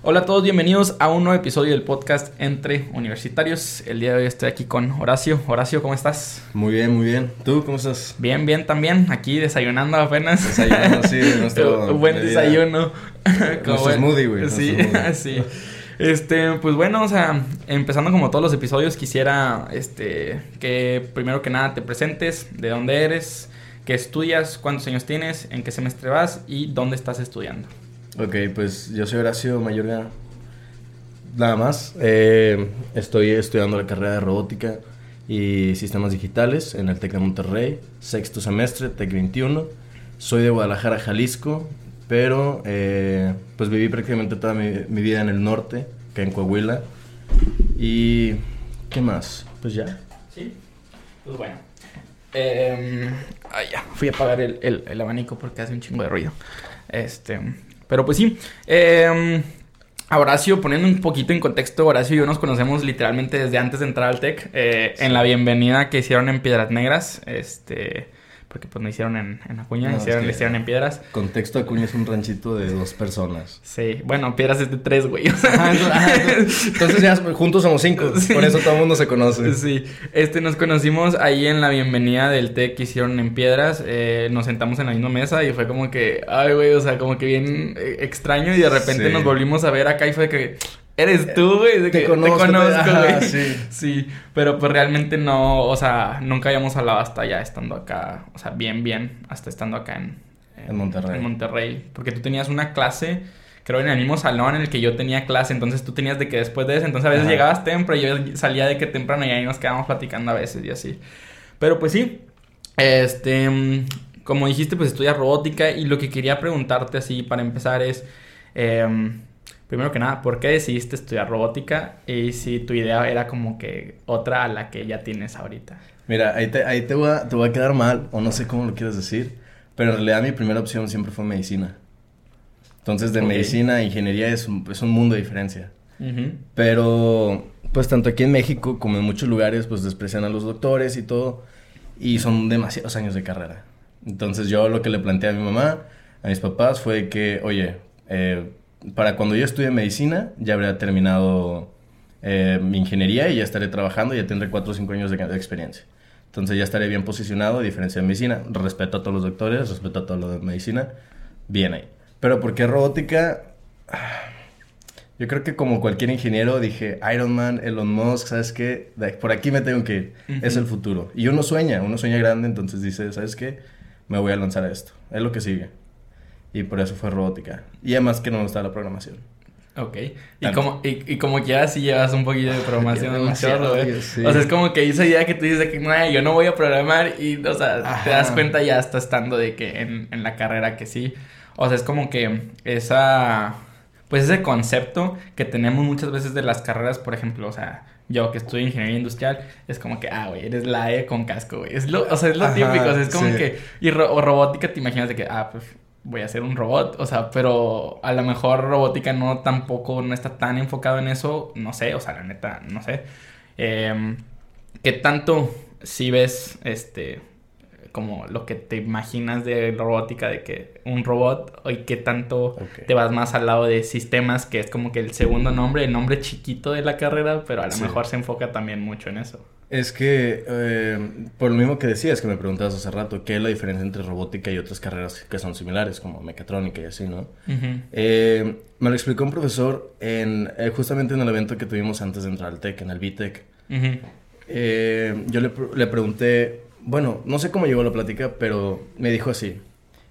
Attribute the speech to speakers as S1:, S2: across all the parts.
S1: Hola a todos, bienvenidos a un nuevo episodio del podcast Entre Universitarios. El día de hoy estoy aquí con Horacio. Horacio, ¿cómo estás?
S2: Muy bien, muy bien. ¿Tú cómo estás?
S1: Bien, bien también. Aquí desayunando apenas.
S2: Desayunando, sí, nuestro.
S1: Un buen desayuno.
S2: nuestro smoothie, güey.
S1: Sí, sí. Este, pues bueno, o sea, empezando como todos los episodios, quisiera este que primero que nada te presentes, de dónde eres, qué estudias, cuántos años tienes, en qué semestre vas y dónde estás estudiando.
S2: Ok, pues yo soy Horacio Mayorga. Nada más. Eh, estoy estudiando la carrera de robótica y sistemas digitales en el TEC de Monterrey, sexto semestre, TEC 21. Soy de Guadalajara, Jalisco, pero eh, pues viví prácticamente toda mi, vida en el norte, que en Coahuila. ¿Y qué más? Pues ya.
S1: Sí, pues bueno. Eh, ya, fui a apagar el, el, el abanico porque hace un chingo de ruido. Este, pero pues sí. Eh, Horacio, poniendo un poquito en contexto, Horacio y yo nos conocemos literalmente desde antes de entrar al TEC. Eh, En la bienvenida que hicieron en Piedras Negras. Este porque pues no hicieron en, en Acuña, hicieron, le hicieron en Piedras.
S2: Contexto, Acuña es un ranchito de dos personas.
S1: Sí, bueno, Piedras es de tres, güey.
S2: entonces ya juntos somos cinco, por eso todo el mundo se conoce.
S1: Sí, este, nos conocimos ahí en la bienvenida del té que hicieron en Piedras, eh, nos sentamos en la misma mesa y fue como que, ay, güey, o sea, como que bien eh, extraño y de repente nos volvimos a ver acá y fue que, Eres tú, güey.
S2: Te, conozco,
S1: te conozco, güey. sí. sí. Pero pues realmente no, o sea, nunca habíamos hablado hasta ya estando acá, o sea, bien, bien, hasta estando acá en,
S2: en, Monterrey.
S1: En Monterrey. Porque tú tenías una clase, creo en el mismo salón en el que yo tenía clase, entonces tú tenías de que después de eso, entonces a veces llegabas temprano y yo salía de que temprano y ahí nos quedábamos platicando a veces y así. Pero pues sí, este, como dijiste, pues estudias robótica y lo que quería preguntarte así para empezar es... Eh, primero que nada, ¿por qué decidiste estudiar robótica? Y si tu idea era como que otra a la que ya tienes ahorita.
S2: Mira, ahí te, ahí te, voy, a, te voy a quedar mal, o no sé cómo lo quieres decir, pero en realidad mi primera opción siempre fue medicina. Entonces, de medicina a ingeniería es un, es un mundo de diferencia. Pero, pues tanto aquí en México como en muchos lugares, pues desprecian a los doctores y todo, y son demasiados años de carrera. Entonces, yo lo que le planteé a mi mamá, a mis papás, fue que, oye, eh, para cuando yo estudie medicina, ya habría terminado eh, mi ingeniería y ya estaré trabajando, ya tendré 4 o 5 años de, experiencia. Entonces ya estaré bien posicionado, a diferencia de medicina. Respeto a todos los doctores, respeto a todo lo de medicina. Bien ahí. Pero ¿por qué robótica? Yo creo que como cualquier ingeniero dije, Iron Man, Elon Musk, ¿sabes qué? Por aquí me tengo que ir. Es el futuro. Y uno sueña, uno sueña grande, entonces dice, ¿sabes qué? Me voy a lanzar a esto. Es lo que sigue. Y por eso fue robótica. Y además que no me gustaba la programación.
S1: Ok. Y como, y, y, como ya si llevas un poquito de programación en O sea, es como que esa idea que tú dices de que no, yo no voy a programar y, o sea, te das cuenta ya hasta estando de que en, en la carrera que sí. O sea, es como que esa, pues ese concepto que tenemos muchas veces de las carreras, por ejemplo, o sea, yo que estudio ingeniería industrial, es como que, ah, güey, eres la E con casco, güey. Es lo, o sea, es lo típico, o sea, es como que, y o robótica te imaginas de que, ah, pues voy a hacer un robot, o sea, pero a lo mejor robótica no tampoco, no está tan enfocado en eso, no sé, o sea, la neta, no sé. Eh, ¿Qué tanto si ves, este, como lo que te imaginas de robótica, de que un robot, y qué tanto te vas más al lado de sistemas, que es como que el segundo nombre, el nombre chiquito de la carrera, pero a lo mejor se enfoca también mucho en eso?
S2: Es que, eh, por lo mismo que decías, que me preguntabas hace rato, ¿qué es la diferencia entre robótica y otras carreras que son similares, como mecatrónica y así, ¿no? Eh, me lo explicó un profesor en, eh, justamente en el evento que tuvimos antes de entrar al TEC, en el BTEC. yo le, le, pregunté, bueno, no sé cómo llegó la plática, pero me dijo así,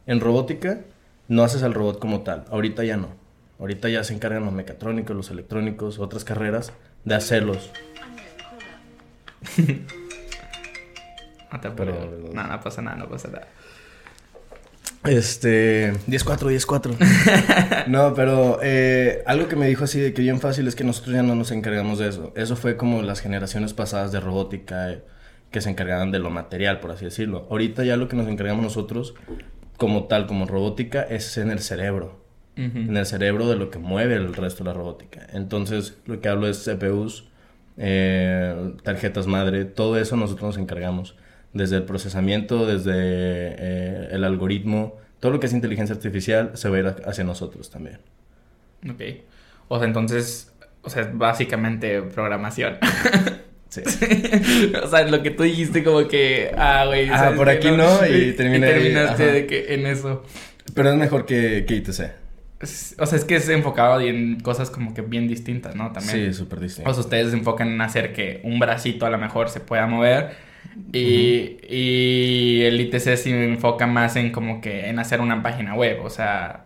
S2: en robótica no haces al robot como tal, ahorita ya no. Ahorita ya se encargan los mecatrónicos, los electrónicos, otras carreras de hacerlos
S1: no te pero, no, no pasa nada, no pasa nada.
S2: Este, 10-4, 10-4. no, pero eh, algo que me dijo así de que bien fácil es que nosotros ya no nos encargamos de eso. Eso fue como las generaciones pasadas de robótica eh, que se encargaban de lo material, por así decirlo. Ahorita ya lo que nos encargamos nosotros, como tal, como robótica, es en el cerebro. En el cerebro de lo que mueve el resto de la robótica. Entonces, lo que hablo es CPUs, eh, tarjetas madre, todo eso nosotros nos encargamos. Desde el procesamiento, desde eh, el algoritmo, todo lo que es inteligencia artificial se va a ir hacia nosotros también.
S1: Ok. O sea, entonces, o sea, es básicamente programación. Sí. o sea, lo que tú dijiste como que, ah, güey.
S2: Ah, por aquí no, y,
S1: terminaste de que en eso.
S2: Pero es mejor que, que ITC.
S1: O sea, es que es enfocado en cosas como que bien distintas, ¿no?
S2: También. Sí, súper distintas.
S1: O sea, ustedes se enfocan en hacer que un bracito a lo mejor se pueda mover. Y, y el ITC se enfoca más en como que en hacer una página web. O sea,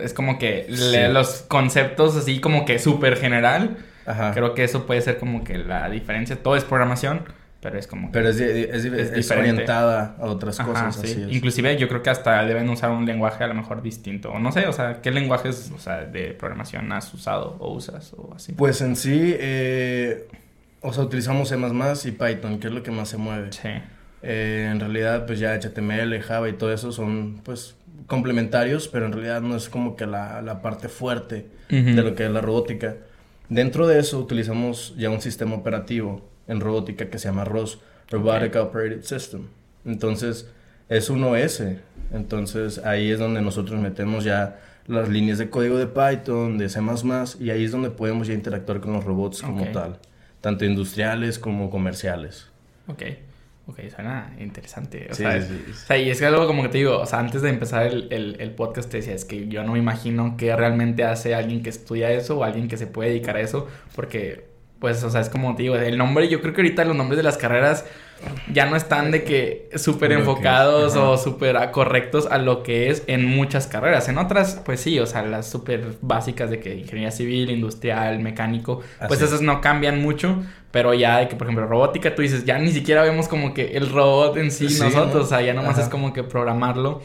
S1: es como que los conceptos así como que súper general. Ajá. Creo que eso puede ser como que la diferencia. Todo es programación pero es como...
S2: Pero es, es, orientada a otras cosas.
S1: sí. Inclusive yo creo que hasta deben usar un lenguaje a lo mejor distinto. O no sé, o sea, ¿qué lenguajes o sea, de programación has usado o usas o así?
S2: Pues en sí, eh, o sea, utilizamos C++ y Python, que es lo que más se mueve. Sí. Eh, en realidad, pues ya HTML, Java y todo eso son, pues, complementarios, pero en realidad no es como que la, la parte fuerte de lo que es la robótica. Dentro de eso utilizamos ya un sistema operativo en robótica que se llama ROS, Robotic Operated System. Entonces, es un OS. Entonces, ahí es donde nosotros metemos ya las líneas de código de Python, de C++, y ahí es donde podemos ya interactuar con los robots como tal, tanto industriales como comerciales.
S1: Ok. Ok, suena interesante. O, sea, o sea, y es que algo como que te digo, o sea, antes de empezar el, el, el, podcast te decía, es que yo no me imagino qué realmente hace alguien que estudia eso o alguien que se puede dedicar a eso, porque pues, o sea, es como te digo, el nombre, yo creo que ahorita los nombres de las carreras ya no están de que súper enfocados o súper correctos a lo que es en muchas carreras. En otras, pues sí, o sea, las súper básicas de que ingeniería civil, industrial, mecánico, pues esas no cambian mucho, pero ya de que, por ejemplo, robótica, tú dices, ya ni siquiera vemos como que el robot en sí, nosotros, o sea, ya nomás es como que programarlo.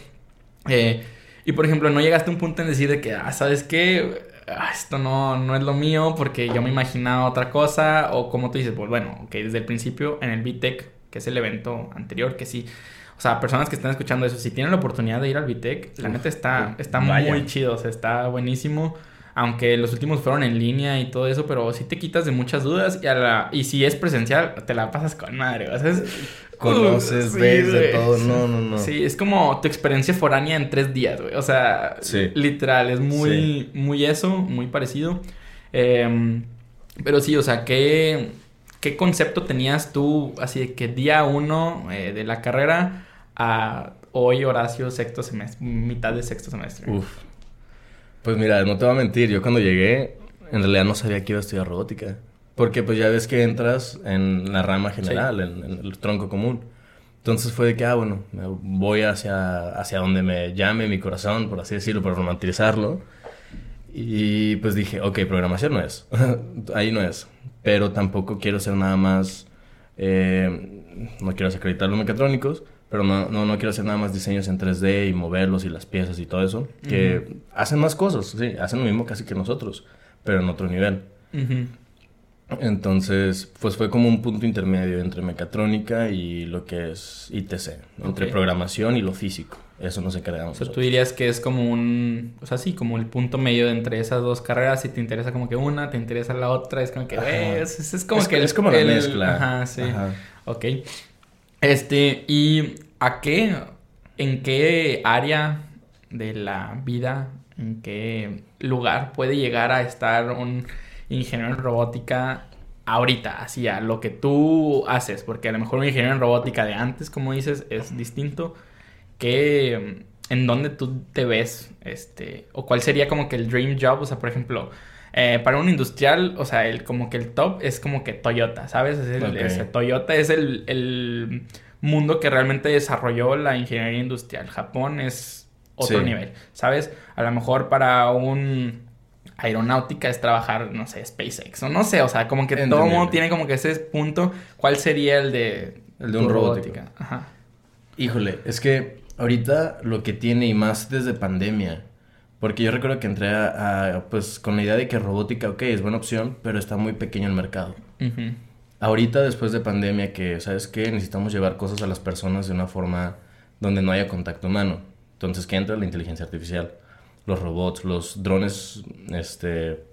S1: Eh, y por ejemplo, no llegaste a un punto en decir de que, ah, ¿sabes qué? Ah, esto no, no es lo mío porque yo me imaginaba otra cosa, o como tú dices, pues bueno, ok, desde el principio en el VTEC, que es el evento anterior, que sí, o sea, personas que están escuchando eso, si tienen la oportunidad de ir al VTEC, la neta está, está muy chido, o sea, está buenísimo. Aunque los últimos fueron en línea y todo eso, pero sí te quitas de muchas dudas y, a la, y si es presencial, te la pasas con madre. O sea, es,
S2: conoces, ves de todo. No, no, no.
S1: Sí, es como tu experiencia foránea en tres días, güey. O sea, literal, es muy, muy eso, muy parecido. Em, pero sí, o sea, ¿qué, ¿qué concepto tenías tú así de que día uno eh, de la carrera a hoy, Horacio, sexto semestre, mitad de sexto semestre? Uf.
S2: Pues mira, no te voy a mentir, yo cuando llegué, en realidad no sabía que iba a estudiar robótica. Porque pues ya ves que entras en la rama general, en, el tronco común. Entonces fue de que, ah, bueno, voy hacia, hacia donde me llame mi corazón, por así decirlo, por romantizarlo. Y pues dije, ok, programación no es, ahí no es. Pero tampoco quiero ser nada más, eh, no quiero acreditar los mecatrónicos, pero no, no, no, quiero hacer nada más diseños en 3D y moverlos y las piezas y todo eso. Que hacen más cosas, sí, hacen lo mismo casi que nosotros, pero en otro nivel. Entonces, pues fue como un punto intermedio entre mecatrónica y lo que es ITC, entre programación y lo físico. Eso nos encargamos.
S1: O sea, tú dirías que es como un, o sea, sí, como el punto medio entre esas dos carreras. Si te interesa como que una, te interesa la otra, es como que, es, es, como que...
S2: Es como la mezcla.
S1: Ajá, sí. Ok. Este, ¿y a qué, en qué área de la vida, en qué lugar puede llegar a estar un ingeniero en robótica ahorita, así a lo que tú haces, porque a lo mejor un ingeniero en robótica de antes, como dices, es distinto. Que en dónde tú te ves, este, o cuál sería como que el dream job, o sea, por ejemplo, eh, para un industrial, o sea, el como que el top es como que Toyota, ¿sabes? Es Toyota es el, el, mundo que realmente desarrolló la ingeniería industrial. Japón es otro nivel, ¿sabes? A lo mejor para un aeronáutica es trabajar, no sé, SpaceX o no sé, o sea, como que todo el mundo tiene como que ese punto. ¿Cuál sería el de,
S2: el de un robótica? Ajá. Híjole, es que ahorita lo que tiene y más desde pandemia, porque yo recuerdo que entré a, pues con la idea de que robótica, ok, es buena opción, pero está muy pequeño el mercado. Ahorita después de pandemia que, ¿sabes qué? Necesitamos llevar cosas a las personas de una forma donde no haya contacto humano. Entonces, ¿qué entra? La inteligencia artificial los robots, los drones este,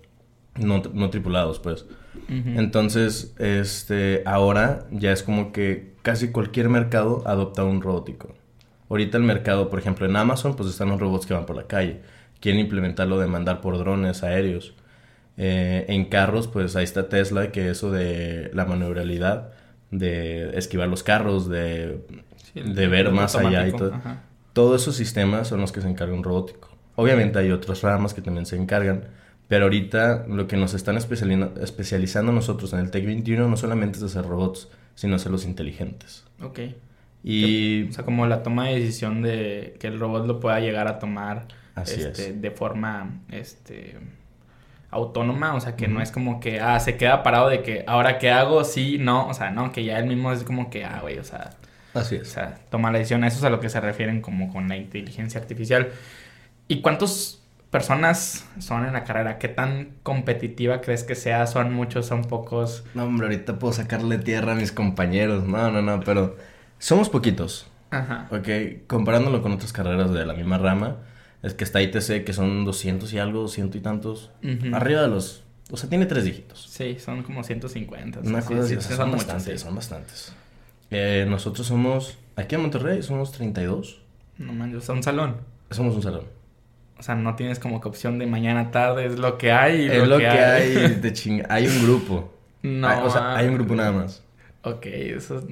S2: no, no tripulados, pues. Entonces, este, ahora ya es como que casi cualquier mercado adopta un robótico. Ahorita el mercado, por ejemplo, en Amazon, pues están los robots que van por la calle. Quieren implementarlo de mandar por drones aéreos. Eh, en carros, pues ahí está Tesla, que eso de la maniobrabilidad, de esquivar los carros, de, de ver más allá y todo. Todos esos sistemas son los que se encargan un robótico. Obviamente hay otras ramas que también se encargan, pero ahorita lo que nos están especializando nosotros en el Tech 21 no solamente es hacer robots, sino hacerlos inteligentes.
S1: Ok. Y... O sea, como la toma de decisión de que el robot lo pueda llegar a tomar este, de forma este, autónoma, o sea, que no es como que, ah, se queda parado de que, ahora qué hago, sí, no, o sea, no, que ya él mismo es como que, ah, güey, o sea...
S2: Así es.
S1: O sea, toma la decisión, eso es a lo que se refieren como con la inteligencia artificial. ¿Y cuántas personas son en la carrera? ¿Qué tan competitiva crees que sea? ¿Son muchos, son pocos?
S2: No, hombre, ahorita puedo sacarle tierra a mis compañeros. No, no, no, pero somos poquitos. Ajá. Ok, comparándolo con otras carreras de la misma rama, es que está ITC, que son 200 y algo, ciento y tantos. Arriba de los... O sea, tiene tres dígitos.
S1: Sí, son como 150.
S2: Una cosa así, son, bastantes, son bastantes. Eh, nosotros somos... Aquí en Monterrey somos 32.
S1: No manches, un salón.
S2: Somos un salón.
S1: O sea, no tienes como que opción de mañana tarde, es lo que hay.
S2: es lo, que, hay, de chinga. Hay un grupo. No. o sea, hay un grupo nada más.
S1: Ok, eso.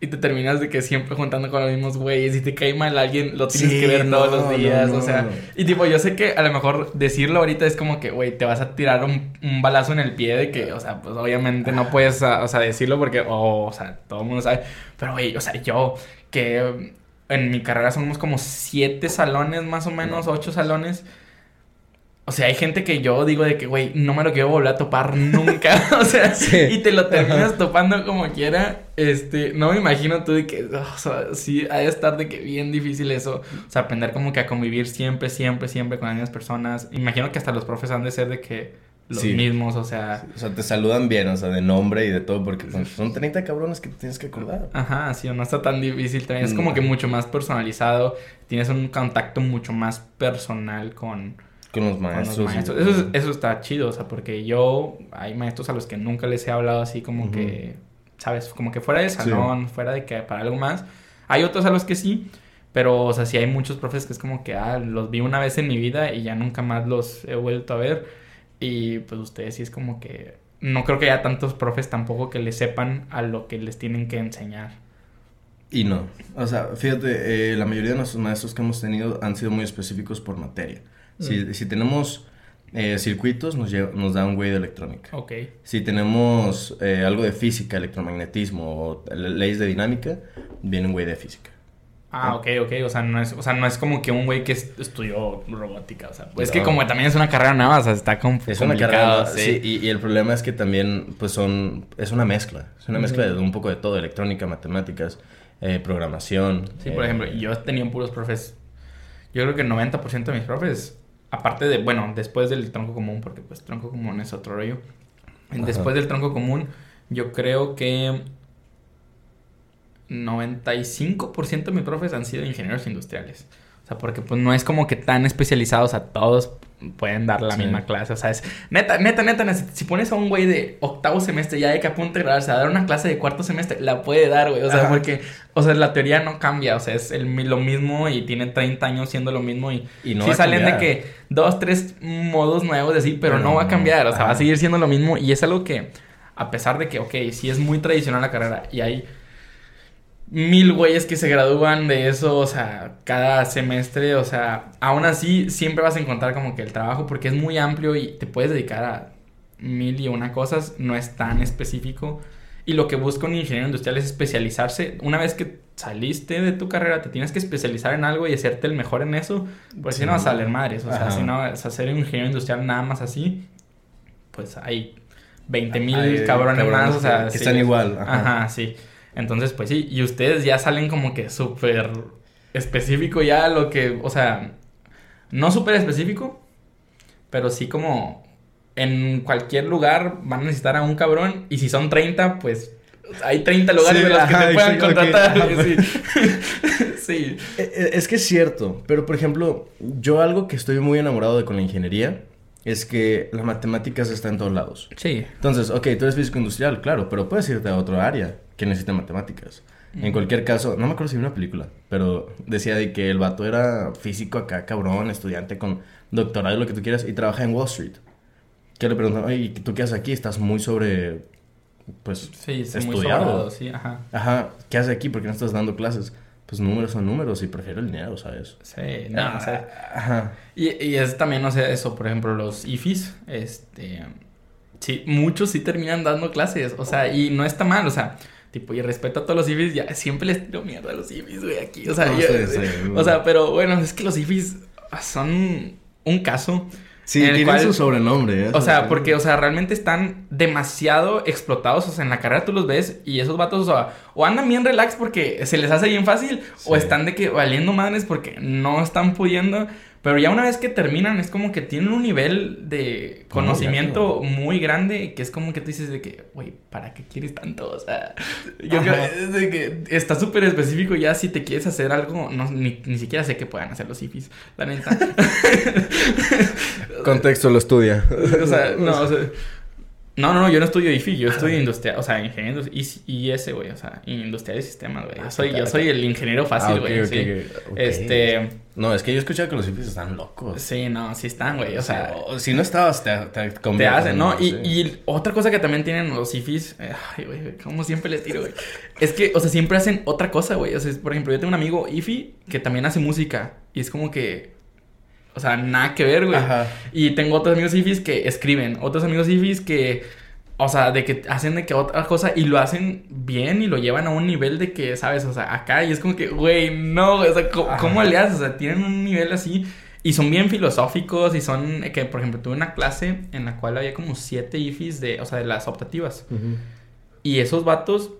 S1: Y te terminas de que siempre juntando con los mismos güeyes y te cae mal alguien, lo tienes que ver todos los días, o sea. Y tipo, yo sé que a lo mejor decirlo ahorita es como que, güey, te vas a tirar un, un, balazo en el pie de que, o sea, pues obviamente no puedes, o sea, decirlo porque, o sea, todo el mundo sabe. Pero, güey, o sea, yo que en mi carrera somos como siete salones, más o menos, ocho salones. O sea, hay gente que yo digo de que, güey, no me lo quiero volver a topar nunca. o sea, y te lo terminas topando como quiera. Este, no me imagino tú de que, o sea, sí, ha de estar de que bien difícil eso. O sea, aprender como que a convivir siempre, siempre, siempre con las mismas personas. Imagino que hasta los profes han de ser de que los mismos, o sea...
S2: O sea, te saludan bien, o sea, de nombre y de todo, porque son 30 cabrones que te tienes que acordar.
S1: Ajá, sí, no está tan difícil también. Es como que mucho más personalizado, tienes un contacto mucho más personal con...
S2: Con los maestros.
S1: Eso, eso está chido, o sea, porque yo... Hay maestros a los que nunca les he hablado así como que... ¿Sabes? Como que fuera del salón, fuera de que para algo más. Hay otros a los que sí, pero, o sea, sí hay muchos profes que es como que, ah, los vi una vez en mi vida y ya nunca más los he vuelto a ver. Y pues ustedes sí es como que no creo que haya tantos profes tampoco que le sepan a lo que les tienen que enseñar.
S2: Y no. O sea, fíjate, eh, la mayoría de nuestros maestros que hemos tenido han sido muy específicos por materia. Si, mm. si tenemos eh, circuitos, nos, nos da un güey de electrónica.
S1: Ok.
S2: Si tenemos eh, algo de física, electromagnetismo o leyes de dinámica, viene un güey de física.
S1: Ah, ok, ok. O sea, no es, o sea, no es como que un güey que estudió robótica. O sea, pues es que como también es una carrera nueva, o sea, está complicado. Es una carrera
S2: sí. y, el problema es que también, pues son, es una mezcla. Es una mezcla de un poco de todo, electrónica, matemáticas, eh, programación.
S1: Sí, por ejemplo, yo tenía puros profes, yo creo que el 90% de mis profes, aparte de, bueno, después del tronco común, porque pues tronco común es otro rollo. Después del tronco común, yo creo que 95% de mis profes han sido ingenieros industriales. O sea, porque pues no es como que tan especializados a todos pueden dar la misma clase. O sea, es neta, neta, neta, si pones a un güey de octavo semestre ya de que apunte a graduarse a dar una clase de cuarto semestre, la puede dar, güey. O sea, porque, o sea, la teoría no cambia. O sea, es el, lo mismo y tiene 30 años siendo lo mismo y, y no sí salen de que dos, tres modos nuevos de así, pero, no, va a cambiar. O sea, va a seguir siendo lo mismo y es algo que, a pesar de que, ok, sí es muy tradicional la carrera y hay mil güeyes que se gradúan de eso, o sea, cada semestre, o sea, aún así siempre vas a encontrar como que el trabajo porque es muy amplio y te puedes dedicar a mil y una cosas, no es tan específico. Y lo que busca un ingeniero industrial es especializarse. Una vez que saliste de tu carrera, te tienes que especializar en algo y hacerte el mejor en eso, pues si no vas a salir madres. O sea, si no vas a ser un ingeniero industrial nada más así, pues hay 20 mil cabrones, más. O sea,
S2: que están igual.
S1: Ajá, sí. Entonces, pues sí, y ustedes ya salen como que súper específico ya lo que, o sea, no súper específico, pero sí como en cualquier lugar van a necesitar a un cabrón y si son 30, pues hay 30 lugares en los que te puedan contratar.
S2: sí. E, e, es que es cierto, pero por ejemplo, yo algo que estoy muy enamorado de con la ingeniería es que las matemáticas están en todos lados.
S1: Sí.
S2: Entonces, ok, tú eres físico industrial, claro, pero puedes irte a otro área que necesita matemáticas. En cualquier caso, no me acuerdo si vi una película, pero decía de que el vato era físico acá, cabrón, estudiante con doctorado y lo que tú quieras, y trabaja en Wall Street. que le preguntan, oye, ¿tú qué haces aquí? Estás muy sobre, pues,
S1: sí, estudiado. sí, ajá.
S2: Ajá, ¿qué haces aquí? ¿Por qué no estás dando clases? Pues números son números y prefiero el dinero, ¿sabes?
S1: Sí, no, o sea, ajá. Y, y es también, no sé, eso, por ejemplo, los IFIs, este, sí, muchos sí terminan dando clases, o sea, y no está mal, o sea, Tipo, y respeto a todos los IFIs, ya siempre les tiro mierda a los IFIs, güey, aquí. O sea, o sea, pero bueno, es que los IFIs son un caso.
S2: Sí, tienen su sobrenombre.
S1: ¿eh? O sea, porque, o sea, realmente están demasiado explotados. O sea, en la carrera tú los ves y esos vatos, o sea, o andan bien relax porque se les hace bien fácil, o están de que valiendo madres porque no están pudiendo. Pero ya una vez que terminan, es como que tienen un nivel de conocimiento muy grande que es como que tú dices de que, güey, ¿para qué quieres tanto? O sea, yo creo de que está súper específico ya si te quieres hacer algo, no, ni, ni siquiera sé que puedan hacer los IFIs, la neta.
S2: Contexto lo estudia.
S1: o sea, no, o sea, no, no, no, yo no estudio IFI, yo estudio industrial, o sea, ingeniero y, ese, güey, o sea, industrial de sistemas, güey. Yo ah, soy, yo soy el ingeniero fácil, ah, güey. sí. Este.
S2: No, es que yo he escuchado que los IFIs están locos.
S1: Sí, no, sí están, güey. O sea,
S2: si no estabas, te, te,
S1: te hacen, ¿no? Y, y, otra cosa que también tienen los IFIs, ay, güey, como siempre les tiro, güey. es que, o sea, siempre hacen otra cosa, güey. O sea, por ejemplo, yo tengo un amigo IFI que también hace música y es como que o sea, nada que ver, güey. Ajá. Y tengo otros amigos ifis que escriben, otros amigos ifis que, o sea, de que hacen de que otra cosa y lo hacen bien y lo llevan a un nivel de que, ¿sabes? O sea, acá y es como que, güey, no, o sea, ¿cómo, le haces? O sea, tienen un nivel así y son bien filosóficos y son, que por ejemplo, tuve una clase en la cual había como siete ifis de, o sea, de las optativas. Y esos vatos,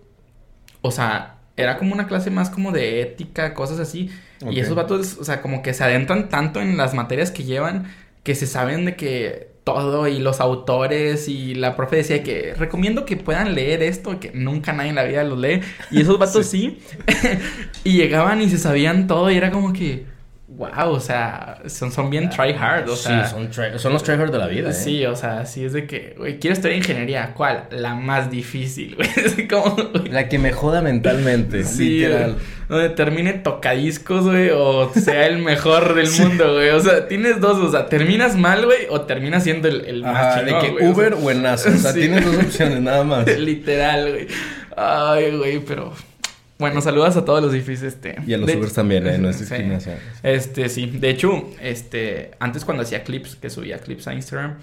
S1: o sea, era como una clase más como de ética, cosas así. Y esos vatos, o sea, como que se adentran tanto en las materias que llevan que se saben de que todo y los autores y la profe decía que recomiendo que puedan leer esto, que nunca nadie en la vida lo lee. Y esos vatos sí. y llegaban y se sabían todo y era como que wow, o sea, son, son bien try hard, o sea.
S2: Sí, son, son los try hard de la vida, ¿eh?
S1: Sí, o sea, sí es de que, güey, quiero estudiar ingeniería. ¿Cuál? La más difícil, güey.
S2: La que me joda mentalmente, sí, literal.
S1: Donde termine tocadiscos, güey, o sea el mejor del mundo, güey. O sea, tienes dos, o sea, terminas mal, güey, o terminas siendo el, el más chingón,
S2: de que Uber o, en NASA, o sea, tienes dos opciones, nada más.
S1: Literal, güey. Ay, güey, pero... Bueno, saludas a todos los IFIs, este.
S2: Y a los Ubers también, ¿eh? No es discriminación.
S1: Este, sí. De hecho, este, antes cuando hacía clips, que subía clips a Instagram,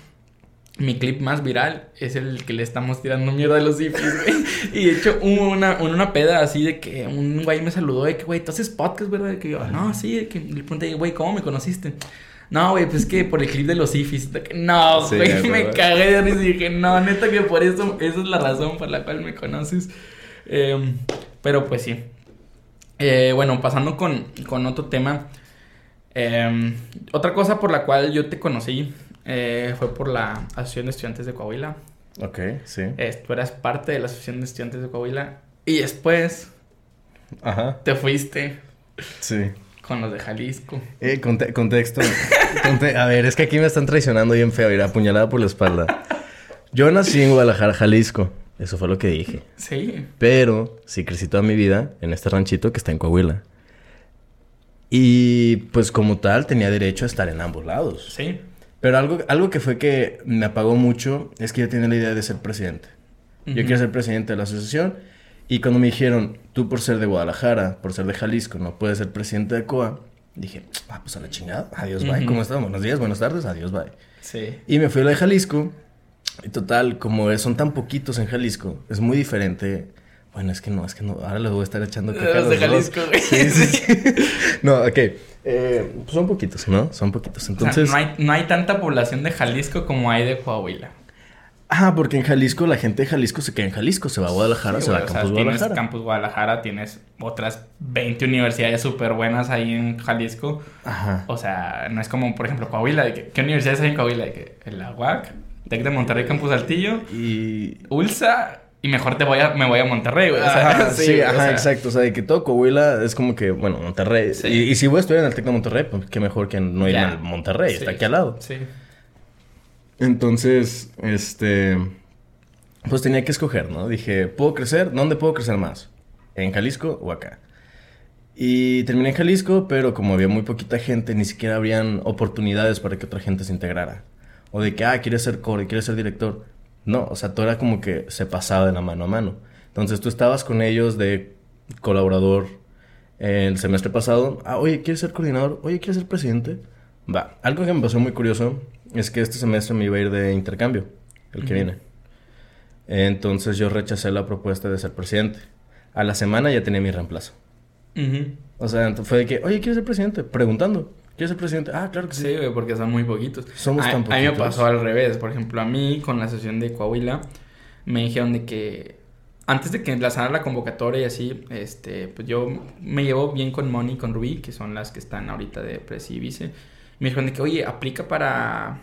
S1: mi clip más viral es el que le estamos tirando mierda a los IFIs, güey. Y de hecho, hubo una, una peda así de que un güey me saludó de que, güey, tú haces podcast, ¿verdad? De que yo, no, sí, de que le pregunté, güey, ¿cómo me conociste? No, güey, pues es que por el clip de los IFIs. no, güey, me cagué de risa y dije, no, neta que por eso, esa es la razón por la cual me conoces. Eh, pero pues sí. Eh, bueno, pasando con, otro tema. Em, otra cosa por la cual yo te conocí eh, fue por la Asociación de Estudiantes de Coahuila.
S2: Ok, sí.
S1: tú eras parte de la Asociación de Estudiantes de Coahuila. Y después. Ajá. Te fuiste.
S2: Sí.
S1: Con los de Jalisco.
S2: Eh, contexto. a ver, es que aquí me están traicionando bien feo. Ir apuñalada por la espalda. Yo nací en Guadalajara, Jalisco. Eso fue lo que dije.
S1: Sí.
S2: Pero sí crecí toda mi vida en este ranchito que está en Coahuila. Y pues como tal tenía derecho a estar en ambos lados.
S1: Sí.
S2: Pero algo, algo que fue que me apagó mucho es que yo tenía la idea de ser presidente. Yo quiero ser presidente de la asociación. Y cuando me dijeron, tú por ser de Guadalajara, por ser de Jalisco, no puedes ser presidente de COA, dije, ah, pues a la chingada, adiós, bye. ¿Cómo estás? Buenos días, buenas tardes, adiós, bye.
S1: Sí.
S2: Y me fui a la de Jalisco y total, como son tan poquitos en Jalisco, es muy diferente. Bueno, es que no, es que no. Ahora les voy a estar echando
S1: caca. de Jalisco, güey.
S2: Sí, sí, no, ok. Eh, pues son poquitos, ¿no? Son poquitos. Entonces.
S1: no, hay, no hay tanta población de Jalisco como hay de Coahuila.
S2: Ah, porque en Jalisco la gente de Jalisco se queda en Jalisco, se va a Guadalajara, se va a Campus Guadalajara.
S1: Tienes Campus Guadalajara, tienes otras 20 universidades súper buenas ahí en Jalisco. Ajá. O sea, no es como, por ejemplo, Coahuila. ¿Qué universidades hay en Coahuila? De el AUAC, Tec de Monterrey, Campus Saltillo.
S2: Y.
S1: ULSA. Y mejor te voy a, me voy a Monterrey, güey.
S2: sí, ajá, exacto. O sea, de que todo Coahuila es como que, bueno, Monterrey. Y, si voy a estudiar en el Tec de Monterrey, pues qué mejor que no ir a Monterrey, está aquí al lado.
S1: Sí.
S2: Entonces, este. Pues tenía que escoger, ¿no? Dije, ¿puedo crecer? ¿Dónde puedo crecer más? ¿En Jalisco o acá? Y terminé en Jalisco, pero como había muy poquita gente, ni siquiera habrían oportunidades para que otra gente se integrara. O de que, ah, quieres ser core, quieres ser director. No, o sea, todo era como que se pasaba de la mano a mano. Entonces tú estabas con ellos de colaborador el semestre pasado. Ah, oye, ¿quieres ser coordinador? Oye, ¿quieres ser presidente? Va. Algo que me pasó muy curioso es que este semestre me iba a ir de intercambio, el que viene. Entonces yo rechacé la propuesta de ser presidente. A la semana ya tenía mi reemplazo. O sea, fue de que, oye, ¿quieres ser presidente? Preguntando. ¿Quieres ser presidente? Ah, claro que sí.
S1: Sí, porque son muy poquitos. Somos tan poquitos. A mí me pasó al revés. Por ejemplo, a mí con la sesión de Coahuila me dijeron de que antes de que lanzara la convocatoria y así, este, pues yo me llevo bien con Moni y con Rubí, que son las que están ahorita de presi y vice. Me dijeron de que, oye, aplica para,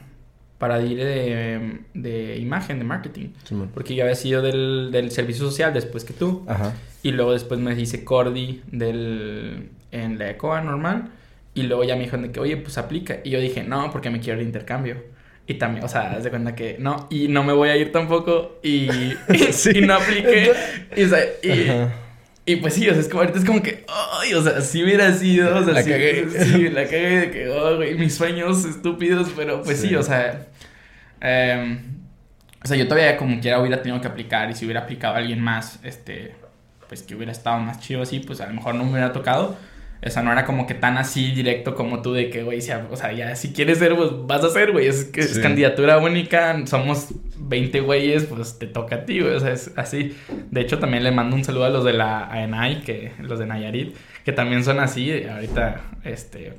S1: para ir de, de imagen, de marketing. porque yo había sido del, del, servicio social después que tú. Ajá. Y luego después me hice Cordy del, en la ECOA normal. Y luego ya me dijeron de que, oye, pues aplica. Y yo dije, no, porque me quiero ir de intercambio. Y también, o sea, haz de cuenta que no, y no me voy a ir tampoco. Y, y, no apliqué. Y, o sea, y, y, pues sí, o sea, es como ahorita es como que, ay, o sea, si hubiera sido, o sea, la cagué. Sí, la cagué de que, oh, güey, mis sueños estúpidos, pero pues sí, o sea, eh, o sea, yo todavía como quiera hubiera tenido que aplicar y si hubiera aplicado a alguien más, este, pues que hubiera estado más chido así, pues a lo mejor no me hubiera tocado. O sea, no era como que tan así directo como tú de que, güey, o sea, ya si quieres ser, pues vas a ser, güey. Es que es candidatura única, somos 20 güeyes, pues te toca a ti, güey. O sea, es así. De hecho, también le mando un saludo a los de la ANAI, que, los de Nayarit, que también son así. Ahorita, este,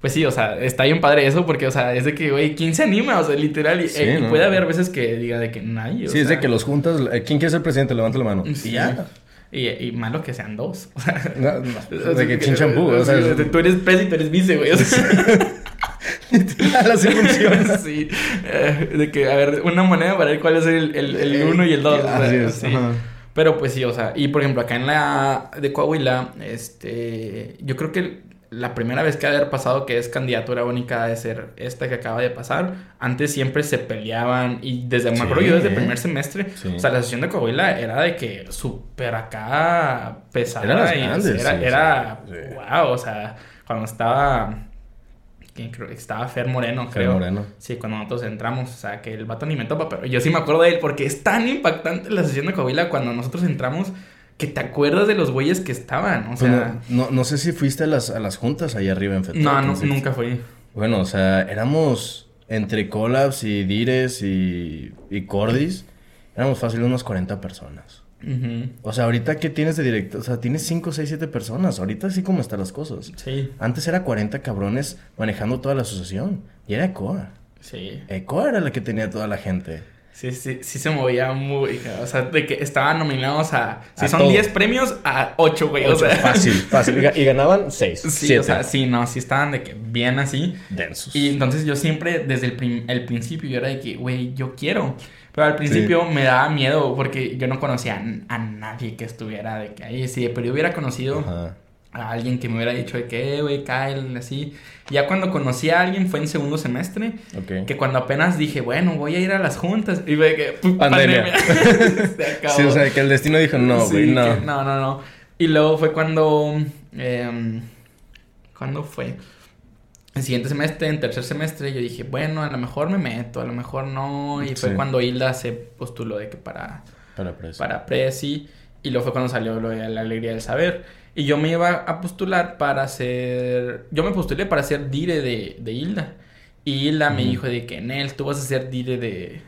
S1: pues sí, o sea, está bien padre eso porque, o sea, es de que, güey, ¿quién se anima? O sea, literal. Y, eh, puede haber veces que diga de que nadie.
S2: sí, es de que los juntas. Eh, ¿Quién quiere ser presidente? Levanta la mano.
S1: Y ya. Y, y, malo que sean dos. O sea,
S2: de que chinchampú. O sea,
S1: tú eres presi y tú eres vice, güey. O sea,
S2: las funciones.
S1: Sí. Eh, de que, a ver, una moneda para ver cuál es el, el, el uno y el dos. Así es. Sí. Pero pues sí, o sea, y por ejemplo, acá en la de Coahuila, este, yo creo que la primera vez que ha haber pasado que es candidatura única de ser esta que acaba de pasar. Antes siempre se peleaban y desde, me acuerdo yo desde el primer semestre, o sea, la sesión de Coahuila era de que súper acá pesada. Era, era, wow, o sea, cuando estaba... Creo que estaba Fer Moreno, creo. Fer Moreno. Sí, cuando nosotros entramos, o sea, que el vato ni me topa, pero yo sí me acuerdo de él porque es tan impactante la sesión de Coahuila cuando nosotros entramos que te acuerdas de los güeyes que estaban, o pues sea...
S2: no, no, sé si fuiste a las, a las juntas ahí arriba en
S1: Fetón. No, nunca fui.
S2: Bueno, o sea, éramos entre collabs y dires y, y cordis, éramos fácil unos 40 personas. O sea, ahorita ¿qué tienes de directo? O sea, tienes 5, 6, 7 personas. Ahorita sí como están las cosas.
S1: Sí.
S2: Antes era 40 cabrones manejando toda la asociación. Y era ECOA.
S1: Sí.
S2: ECOA era la que tenía toda la gente.
S1: Sí, sí, sí se movía muy. O sea, de que estaban nominados a. Si son 10 premios, a 8, güey. o sea.
S2: Fácil, fácil. Y ganaban 6.
S1: Sí, o sea, sí, no, sí estaban de que bien así.
S2: Densos.
S1: Y entonces yo siempre, desde el, el principio, yo era de que, güey, yo quiero. Pero al principio me daba miedo porque yo no conocía a, nadie que estuviera de que ahí. Sí, pero yo hubiera conocido. Ajá a alguien que me hubiera dicho de que, eh, güey, Kyle, así. Ya cuando conocí a alguien fue en segundo semestre. Que cuando apenas dije, bueno, voy a ir a las juntas. Y fue que, pandemia.
S2: Se acabó. Sí, o sea, que el destino dijo, no, güey, no.
S1: no, no, no. Y luego fue cuando. Eh, ¿Cuándo fue? El siguiente semestre, en tercer semestre, yo dije, bueno, a lo mejor me meto, a lo mejor no. Y fue cuando Hilda se postuló de que para.
S2: Para Presi.
S1: Para Presi. Y luego fue cuando salió lo de la alegría del saber. Y yo me iba a postular para ser... Yo me postulé para ser dire de, de Hilda. Y Hilda me dijo de que, Nel, tú vas a ser dire de...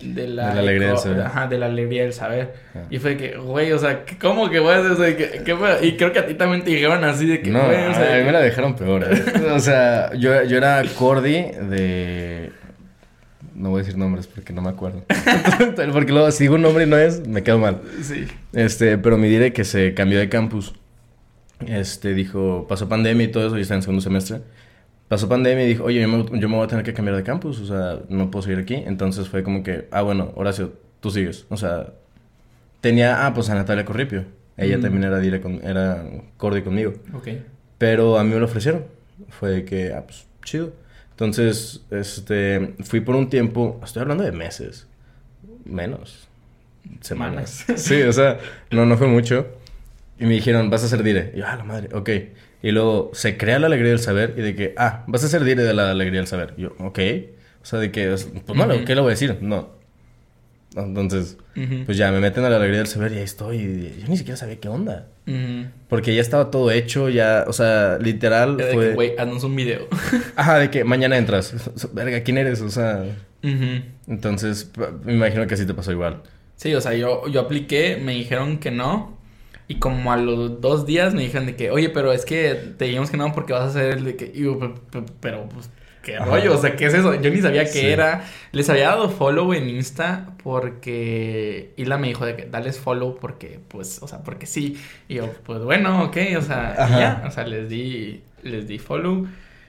S1: De la,
S2: de la alegría del saber.
S1: Ajá, de la alegría del saber. Ah. Y fue que, güey, o sea, ¿cómo que voy a hacer eso? ¿Qué, y creo que a ti también te dijeron así de que,
S2: no, güey, o sea, a mí me la dejaron peor. ¿eh? o sea, yo, yo era Cordy de no voy a decir nombres porque no me acuerdo. porque luego, si digo un nombre y no es, me quedo mal.
S1: Sí.
S2: Este, pero mi dire que se cambió de campus este, dijo, pasó pandemia y todo eso, y está en segundo semestre. Pasó pandemia y dijo, oye, yo me, voy a tener que cambiar de campus, o sea, no puedo seguir aquí. Entonces fue como que, ah, bueno, Horacio, tú sigues. O sea, tenía, ah, pues a Natalia Corripio. Ella mm. también era, dire con, era cordi conmigo.
S1: Ok.
S2: Pero a mí me lo ofrecieron. Fue que, ah, pues, chido. Entonces, este, fui por un tiempo, estoy hablando de meses, menos, semanas. sí, o sea, no, no fue mucho. Y me dijeron, vas a ser dire. Y yo, ah, la madre, ok. Y luego se crea la alegría del saber y de que, ah, vas a ser dire de la alegría del saber. Y yo, ok. O sea, de que, pues malo, ¿qué le voy a decir? No. Entonces, pues ya me meten a la alegría del saber y ahí estoy. Y yo ni siquiera sabía qué onda. Porque ya estaba todo hecho, ya, o sea, literal
S1: de fue... güey, haznos un video.
S2: Ajá, de que mañana entras. Verga, ¿quién eres? O sea... Entonces, me imagino que así te pasó igual.
S1: Sí, o sea, yo, yo apliqué, me dijeron que no. Y como a los dos días me dijeron de que, oye, pero es que te dijimos que no porque vas a hacer el de que... pero, pues, qué rollo, o sea, ¿qué es eso? Yo ni sabía qué era. Les había dado follow en Insta porque Isla me dijo de que dales follow porque, pues, o sea, porque sí. Y yo, pues bueno, ok, o sea, ya, o sea, les di, les di follow.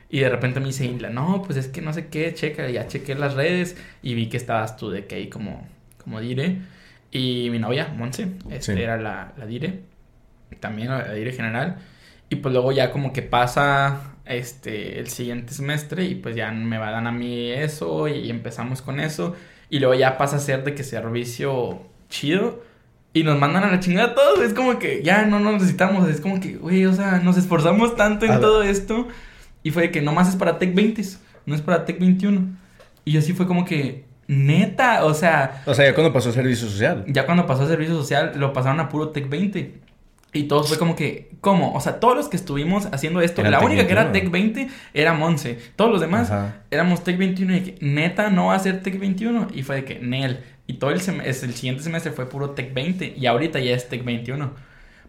S1: Y de repente me dice Isla, no, pues es que no sé qué, checa, ya chequé las redes y vi que estabas tú de que ahí como, como dire. Y mi novia, Monse, este era la, la dire, también la dire general. Y pues luego ya como que pasa este el siguiente semestre y pues ya me a dar a mí eso y, empezamos con eso. Y luego ya pasa a ser de que servicio chido. Y nos mandan a la chingada todos. Es como que ya no nos necesitamos. Es como que, güey, o sea, nos esforzamos tanto en todo esto. Y fue de que nomás es para Tech 20, no es para Tech 21. Y así fue como que, neta, o sea.
S2: O sea, ya cuando pasó a servicio social.
S1: Ya cuando pasó a servicio social, lo pasaron a puro Tech 20. Y todos fue como que, ¿cómo? O sea, todos los que estuvimos haciendo esto, la única que era Tech 20 era Monse. Todos los demás éramos Tech 21 y que neta no va a ser Tech 21. Y fue de que, Nel. Y todo el, el siguiente semestre fue puro Tech 20 y ahorita ya es Tech 21.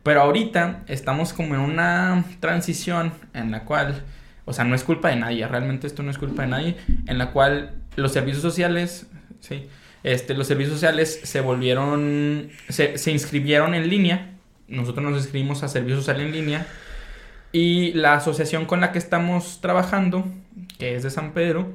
S1: Pero ahorita estamos como en una transición en la cual, o sea, no es culpa de nadie, realmente esto no es culpa de nadie, en la cual los servicios sociales, sí, este, los servicios sociales se volvieron, se, se inscribieron en línea nosotros nos inscribimos a Servicio Social en línea y la asociación con la que estamos trabajando, que es de San Pedro,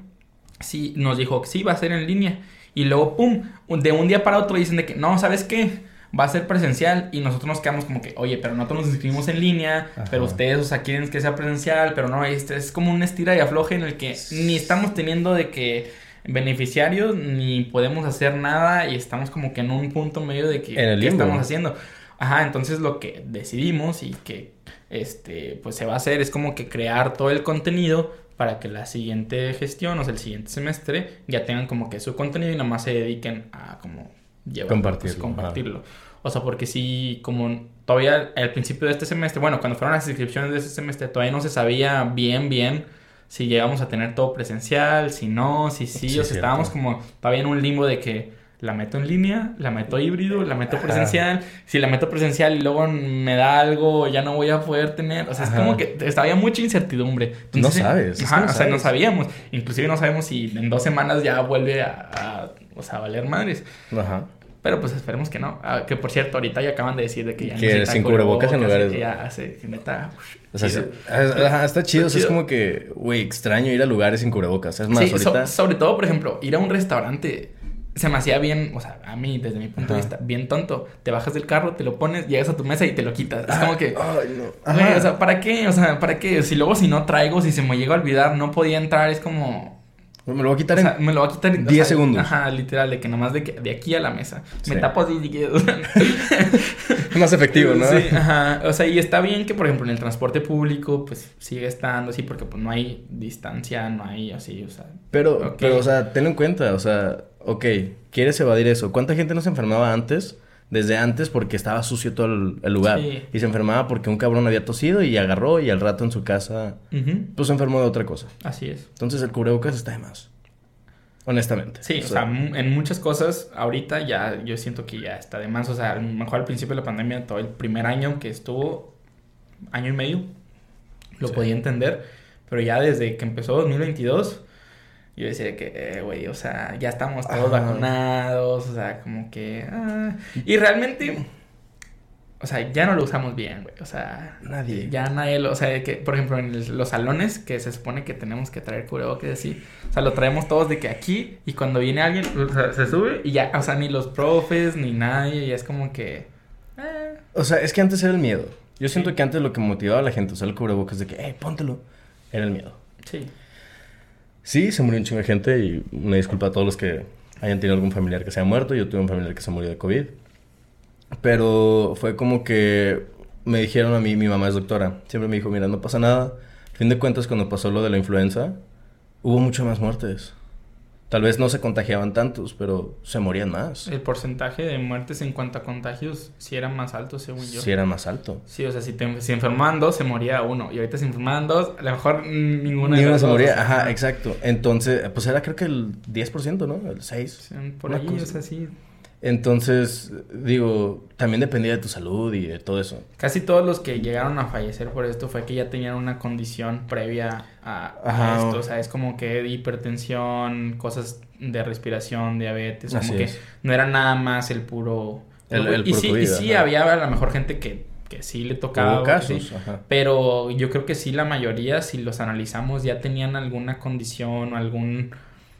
S1: sí nos dijo que sí, va a ser en línea. Y luego, pum, de un día para otro dicen de que, no, ¿sabes qué? Va a ser presencial y nosotros nos quedamos como que, oye, pero nosotros nos inscribimos en línea, pero ustedes, o sea, quieren que sea presencial, pero no, este es como una estira y afloje en el que ni estamos teniendo de que beneficiarios ni podemos hacer nada y estamos como que en un punto medio de que ¿qué estamos haciendo. Ajá, entonces lo que decidimos y que este pues se va a hacer es como que crear todo el contenido para que la siguiente gestión, o sea, el siguiente semestre, ya tengan como que su contenido y nada más se dediquen a como llevar, pues, compartirlo. compartirlo. O sea, porque si como todavía al principio de este semestre, bueno, cuando fueron las inscripciones de este semestre, todavía no se sabía bien, bien si llegamos a tener todo presencial, si no, si sí, o sea, estábamos como todavía en un limbo de que la meto en línea, la meto híbrido, la meto presencial. Si la meto presencial y luego me da algo, ya no voy a poder tener. O sea, es como que había mucha incertidumbre.
S2: no sabes.
S1: o sea, no sabíamos. Inclusive no sabemos si en dos semanas ya vuelve a, o sea, a valer madres. Ajá. Pero pues esperemos que no. Ah, que por cierto, ahorita ya acaban de decir de que ya
S2: que sin cubrebocas en lugares.
S1: Que ya hace, neta.
S2: o sea, ajá, está chido. es como que, güey, extraño ir a lugares sin cubrebocas. Es más, ahorita.
S1: sobre todo, por ejemplo, ir a un restaurante se me hacía bien, o sea, a mí, desde mi punto de vista, bien tonto. Te bajas del carro, te lo pones, llegas a tu mesa y te lo quitas. Es como que. Ay, no. o sea, ¿para qué? O sea, ¿para qué? Si luego si no traigo, si se me llega a olvidar, no podía entrar, es como.
S2: Me lo voy a quitar en.
S1: me lo voy a quitar
S2: en 10 segundos.
S1: Ajá, literal, de que nomás de, que, de aquí a la mesa. Me tapo así
S2: más efectivo, ¿no?
S1: Sí, ajá. O sea, y está bien que, por ejemplo, en el transporte público, pues sigue estando así, porque pues no hay distancia, no hay así, o sea.
S2: Pero, pero, o sea, tenlo en cuenta, o sea ok, quieres evadir eso. ¿Cuánta gente no se enfermaba antes? Desde antes porque estaba sucio todo el, lugar. Y se enfermaba porque un cabrón había tosido y agarró y al rato en su casa pues se enfermó de otra cosa.
S1: Así es.
S2: Entonces el cubrebocas está de más. Honestamente.
S1: Sí, o sea, en muchas cosas ahorita ya yo siento que ya está de más. O sea, mejor al principio de la pandemia, todo el primer año que estuvo, año y medio, lo podía entender. Pero ya desde que empezó 2022 yo decía que, eh, güey, o sea, ya estamos todos vacunados, o sea, como que... Ah. Y realmente, o sea, ya no lo usamos bien, güey, o sea... Nadie. Ya nadie lo... O sea, que, por ejemplo, en los salones que se supone que tenemos que traer cubrebocas así, o sea, lo traemos todos de que aquí y cuando viene alguien, o sea, se sube y ya, o sea, ni los profes, ni nadie, y es como que...
S2: Eh. O sea, es que antes era el miedo. Yo siento que antes lo que motivaba a la gente a usar el cubrebocas de que, hey, póntelo, era el miedo.
S1: Sí.
S2: Sí, se murió un chingo de gente y una disculpa a todos los que hayan tenido algún familiar que se haya muerto. Yo tuve un familiar que se murió de COVID. Pero fue como que me dijeron a mí, mi mamá es doctora, siempre me dijo, mira, no pasa nada. A fin de cuentas, cuando pasó lo de la influenza, hubo muchas más muertes. Tal vez no se contagiaban tantos, pero se morían más.
S1: El porcentaje de muertes en cuanto a contagios sí era más alto, según yo.
S2: Sí era más alto.
S1: Sí, o sea, si, te, si enfermaban dos, se moría uno. Y ahorita si enfermaban dos, a lo mejor
S2: ninguna, ninguna se moría. Ajá, exacto. Entonces, pues era creo que el 10%, ¿no? El 6%.
S1: por ahí, o sea, sí.
S2: Entonces, digo, también dependía de tu salud y de todo eso.
S1: Casi todos los que llegaron a fallecer por esto fue que ya tenían una condición previa a, esto. O sea, es como que hipertensión, cosas de respiración, diabetes. como que no era nada más el puro... y, sí, y sí había a lo mejor gente que, que sí le tocaba. casos, Pero yo creo que sí, la mayoría, si los analizamos, ya tenían alguna condición o algún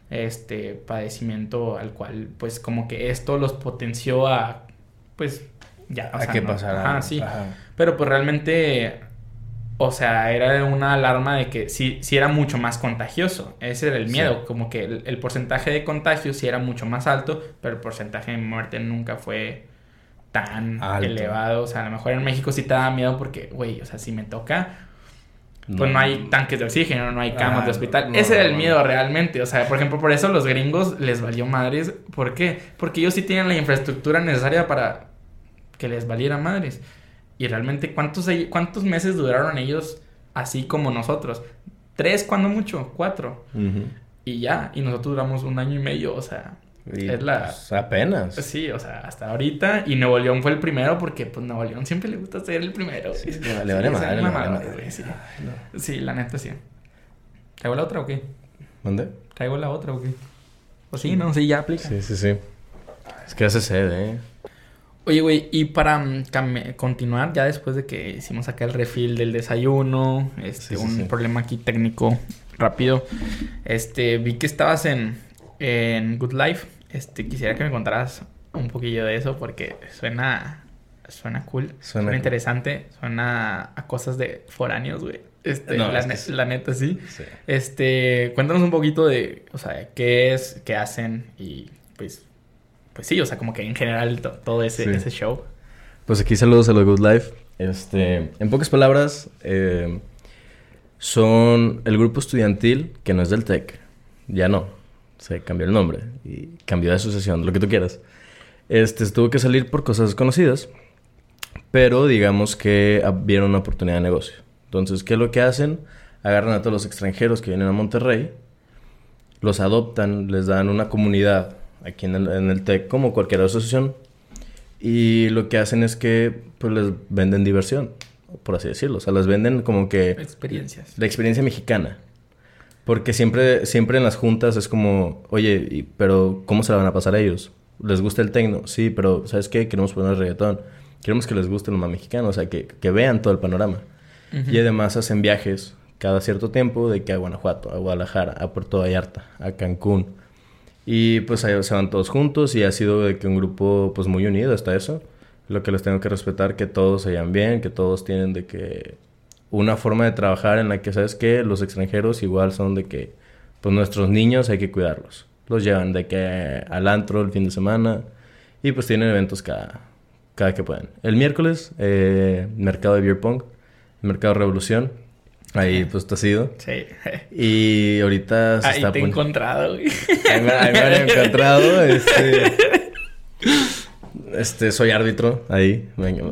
S1: este padecimiento al cual pues como que esto los potenció a pues ya
S2: a qué pasara
S1: sí. pero pues realmente o sea era una alarma de que sí, sí era mucho más contagioso. Ese era el miedo como que el, porcentaje de contagio sí era mucho más alto pero el porcentaje de muerte nunca fue tan elevado. O sea a lo mejor en México sí te da miedo porque güey o sea si me toca pues no hay tanques de oxígeno, no hay camas de hospital. Ese era el miedo realmente. O sea, por ejemplo, por eso los gringos les valió madres. ¿Por qué? Porque ellos sí tienen la infraestructura necesaria para que les valiera madres. Y realmente, ¿cuántos, cuántos meses duraron ellos así como nosotros? Tres, cuando mucho, cuatro. Y ya, y nosotros duramos un año y medio, o sea, es la...
S2: Pues, apenas.
S1: Sí, o sea, hasta ahorita. Y Nuevo León fue el primero porque, pues, Nuevo León siempre le gusta ser el primero. Sí, le vale madre. Sí. sí, la neta sí. ¿Traigo la otra o qué?
S2: ¿Dónde?
S1: ¿Traigo la otra o qué? O sí, no, sí, ya aplica.
S2: Sí, sí, sí. Es que hace sed, ¿eh?
S1: Oye, güey, y para mm, continuar, ya después de que hicimos acá el refill del desayuno, este, un problema aquí técnico rápido, este, vi que estabas en, en Good Life. Este, quisiera que me contaras un poquillo de eso porque suena suena cool, suena, interesante, suena a cosas de foráneos, güey. Este, la, neta sí. Este, cuéntanos un poquito de, o sea, qué es, qué hacen y pues pues sí, o sea, como que en general todo ese, ese show.
S2: Pues aquí saludos a lo Good Life. Este, en pocas palabras, eh, son el grupo estudiantil que no es del TEC, ya no, se cambió el nombre y cambió de asociación, lo que tú quieras. Este, tuvo que salir por cosas desconocidas, pero digamos que vieron una oportunidad de negocio. Entonces, ¿qué es lo que hacen? Agarran a todos los extranjeros que vienen a Monterrey, los adoptan, les dan una comunidad aquí en el, en el TEC como cualquier asociación y lo que hacen es que pues les venden diversión, por así decirlo. O sea, les venden como que...
S1: Experiencias.
S2: La experiencia mexicana. Porque siempre, siempre en las juntas es como, oye, pero ¿cómo se la van a pasar a ellos? ¿Les gusta el tecno? Sí, pero ¿sabes qué? Queremos poner reggaetón. Queremos que les guste lo más mexicano, o sea, que, que vean todo el panorama. Y además hacen viajes cada cierto tiempo de que a Guanajuato, a Guadalajara, a Puerto Vallarta, a Cancún. Y pues ahí se van todos juntos y ha sido de que un grupo pues muy unido hasta eso. Lo que les tengo que respetar, que todos se llevan bien, que todos tienen de que una forma de trabajar en la que, ¿sabes que Los extranjeros igual son de que, pues nuestros niños hay que cuidarlos. Los llevan de que al antro el fin de semana y pues tienen eventos cada, cada que pueden. El miércoles, eh, mercado de beer pong, mercado Revolución. Ahí pues te has ido.
S1: Sí.
S2: Y ahorita
S1: se ahí te he encontrado, güey.
S2: Ahí me, ahí me han encontrado. Este... Este, soy árbitro ahí.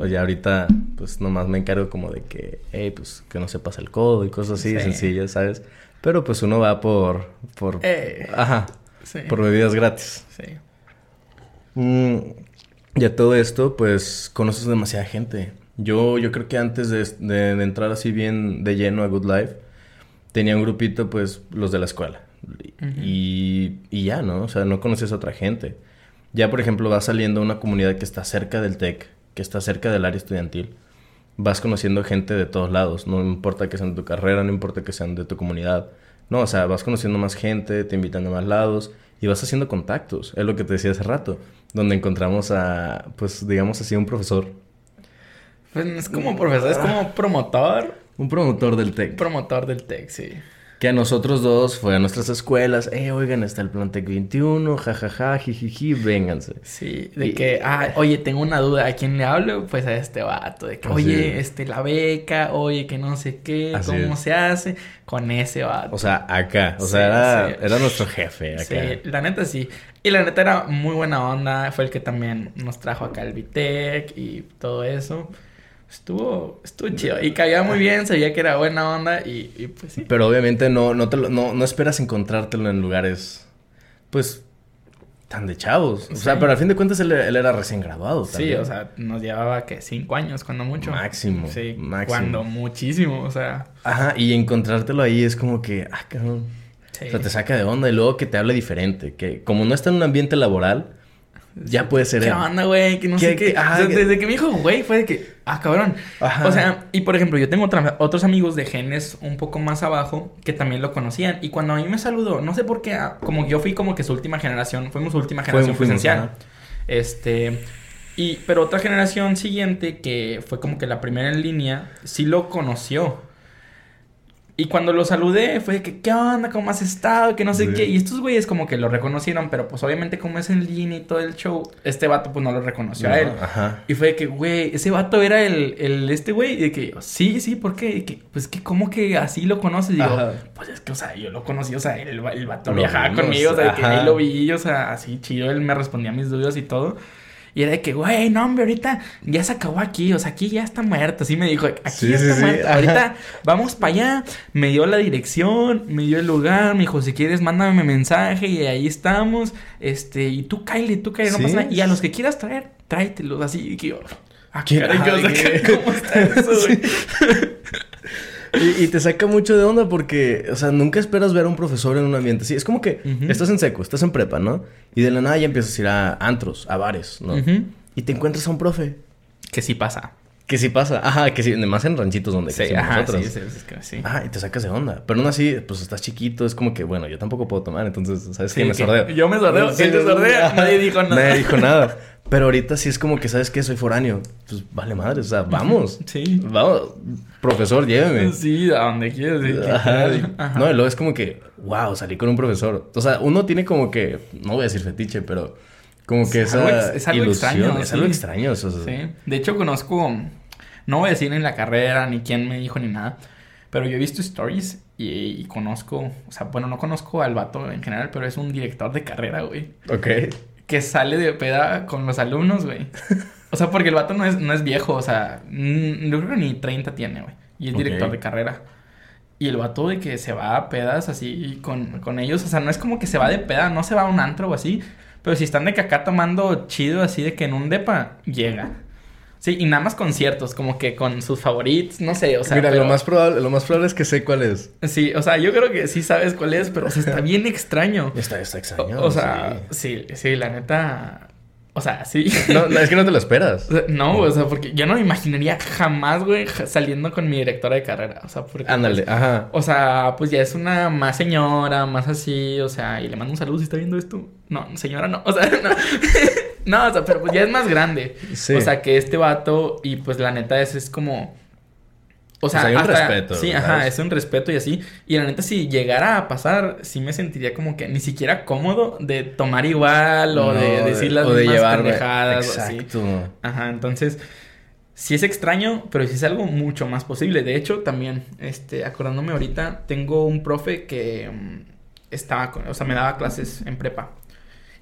S2: Ya ahorita, pues nomás me encargo como de que, hey, pues que no se pase el codo y cosas así sencillas, ¿sabes? Pero pues uno va por, por, eh, ajá, por bebidas gratis. Sí. Mm, y a todo esto, pues conoces demasiada gente. Yo, yo creo que antes de, de, entrar así bien de lleno a Good Life, tenía un grupito, pues, los de la escuela. y, y ya, ¿no? O sea, no conoces a otra gente. Ya, por ejemplo, vas saliendo a una comunidad que está cerca del TEC, que está cerca del área estudiantil. Vas conociendo gente de todos lados. No importa que sean de tu carrera, no importa que sean de tu comunidad. No, o sea, vas conociendo más gente, te invitan a más lados y vas haciendo contactos. Es lo que te decía hace rato, donde encontramos a, pues, digamos así, un profesor.
S1: Pues es como profesor, es como promotor.
S2: Un promotor del TEC.
S1: Promotor del TEC, sí.
S2: Que a nosotros dos fue a nuestras escuelas, eh, oigan, está el Plantec 21, jajaja, jijiji, vénganse.
S1: Sí, de que, ah, oye, tengo una duda, ¿a quién le hablo? Pues a este vato, de que, oye, este, la beca, oye, que no sé qué, cómo se hace, con ese vato.
S2: O sea, acá, o sea, era, era, nuestro jefe acá.
S1: Sí, la neta sí. Y la neta era muy buena onda, fue el que también nos trajo acá el Vitec y todo eso estuvo, estuvo chido. Y caía muy bien, sabía que era buena onda y, pues sí.
S2: Pero obviamente no, no, te no, no esperas encontrártelo en lugares, pues, tan de chavos. O sea, pero al fin de cuentas él, era recién graduado.
S1: Sí, o sea, nos llevaba que cinco años, cuando mucho.
S2: Máximo.
S1: Sí, máximo. Cuando muchísimo, o sea.
S2: Ajá, y encontrártelo ahí es como que, ah, cabrón. O sea, te saca de onda y luego que te hable diferente. Que como no está en un ambiente laboral, ya puede ser
S1: ¿Qué onda, güey? Que no sé qué. desde que me dijo, güey, fue de que, ah, cabrón. O sea, y por ejemplo, yo tengo otros amigos de genes un poco más abajo que también lo conocían. Y cuando a mí me saludó, no sé por qué, ah, como yo fui como que su última generación, fuimos su última generación presencial. Este. Y, pero otra generación siguiente, que fue como que la primera en línea, sí lo conoció. Y cuando lo saludé, fue que, ¿qué onda? ¿Cómo has estado? Que no sé qué. Y estos güeyes como que lo reconocieron, pero pues obviamente como es en línea y todo el show, este vato pues no lo reconoció a él. Ajá. Y fue que, güey, ese vato era el, el este güey. Y de que, sí, sí, ¿por qué? Y que, pues que, ¿cómo que así lo conoces? Y digo, pues es que, o sea, yo lo conocí, o sea, el, el vato viajaba conmigo, o sea, que ahí lo vi, o sea, así chido, él me respondía a mis dudas y todo. Y era de que, güey, no, hombre, ahorita ya se acabó aquí, o sea, aquí ya está muerto. Así me dijo, aquí ya está muerto. Ahorita vamos para allá. Me dio la dirección, me dio el lugar, me dijo, si quieres, mándame mensaje y ahí estamos. Este, y tú cállate, tú cállate, no pasa nada. Y a los que quieras traer, tráetelos así. Y que yo, ah, ¿qué? ¿cómo está eso, güey?
S2: Y, te saca mucho de onda porque, o sea, nunca esperas ver a un profesor en un ambiente así. Es como que estás en seco, estás en prepa, ¿no? Y de la nada ya empiezas a ir a antros, a bares, ¿no? Y te encuentras a un profe.
S1: Que sí pasa.
S2: Que sí pasa. Ajá, que sí, además en ranchitos donde
S1: sí, ajá, nosotros. Sí, sí, sí,
S2: Ajá, y te sacas de onda. Pero aún así, pues estás chiquito, es como que, bueno, yo tampoco puedo tomar, entonces, ¿sabes qué? Me sordeo.
S1: Yo me sordeo, él te sordea, nadie dijo nada.
S2: Nadie dijo nada. Pero ahorita sí es como que, ¿sabes qué? Soy foráneo. Pues vale madre, o sea, vamos. Sí. Vamos. Profesor, lléveme.
S1: Sí, a donde quieras.
S2: Ajá. No, y luego es como que, wow, salí con un profesor. O sea, uno tiene como que, no voy a decir fetiche, pero como que es esa es algo extraño. Es algo extraño. Eso,
S1: sí. De hecho, conozco, no voy a decir en la carrera, ni quién me dijo, ni nada. Pero yo he visto stories y, y, conozco, o sea, bueno, no conozco al vato en general, pero es un director de carrera, güey.
S2: Ok
S1: que sale de peda con los alumnos, güey. O sea, porque el vato no es, no es viejo, o sea, yo creo que ni 30 tiene, güey. Y es director de carrera. Y el vato de que se va a pedas así con, con ellos, o sea, no es como que se va de peda, no se va a un antro o así. Pero si están de que acá tomando chido así de que en un depa, llega. Sí, y nada más conciertos, como que con sus favoritos, no sé, o sea.
S2: Mira, lo, más probable, lo más probable es que sé cuál es.
S1: Sí, o sea, yo creo que sí sabes cuál es, pero está bien extraño.
S2: Está, está extraño.
S1: O, sea, sí. sí, la neta. O sea, sí.
S2: No, es que no te lo esperas.
S1: no, o sea, porque yo no me imaginaría jamás, güey, saliendo con mi directora de carrera. O sea, porque.
S2: Ándale,
S1: pues,
S2: ajá.
S1: O sea, pues ya es una más señora, más así, o sea, y le mando un saludo si está viendo esto. No, señora, no. O sea, no. no, o sea, pero pues ya es más grande. Sí. O sea, que este vato, y pues la neta, es, es como. O sea,
S2: hay un respeto.
S1: Sí, ajá, es un respeto y así. Y la neta, si llegara a pasar, sí me sentiría como que ni siquiera cómodo de tomar igual o de decir las o mismas de llevar, pendejadas Exacto. o así. Ajá, entonces sí es extraño, pero sí es algo mucho más posible. De hecho, también, este, acordándome ahorita, tengo un profe que mm, estaba, con, o sea, me daba clases en prepa.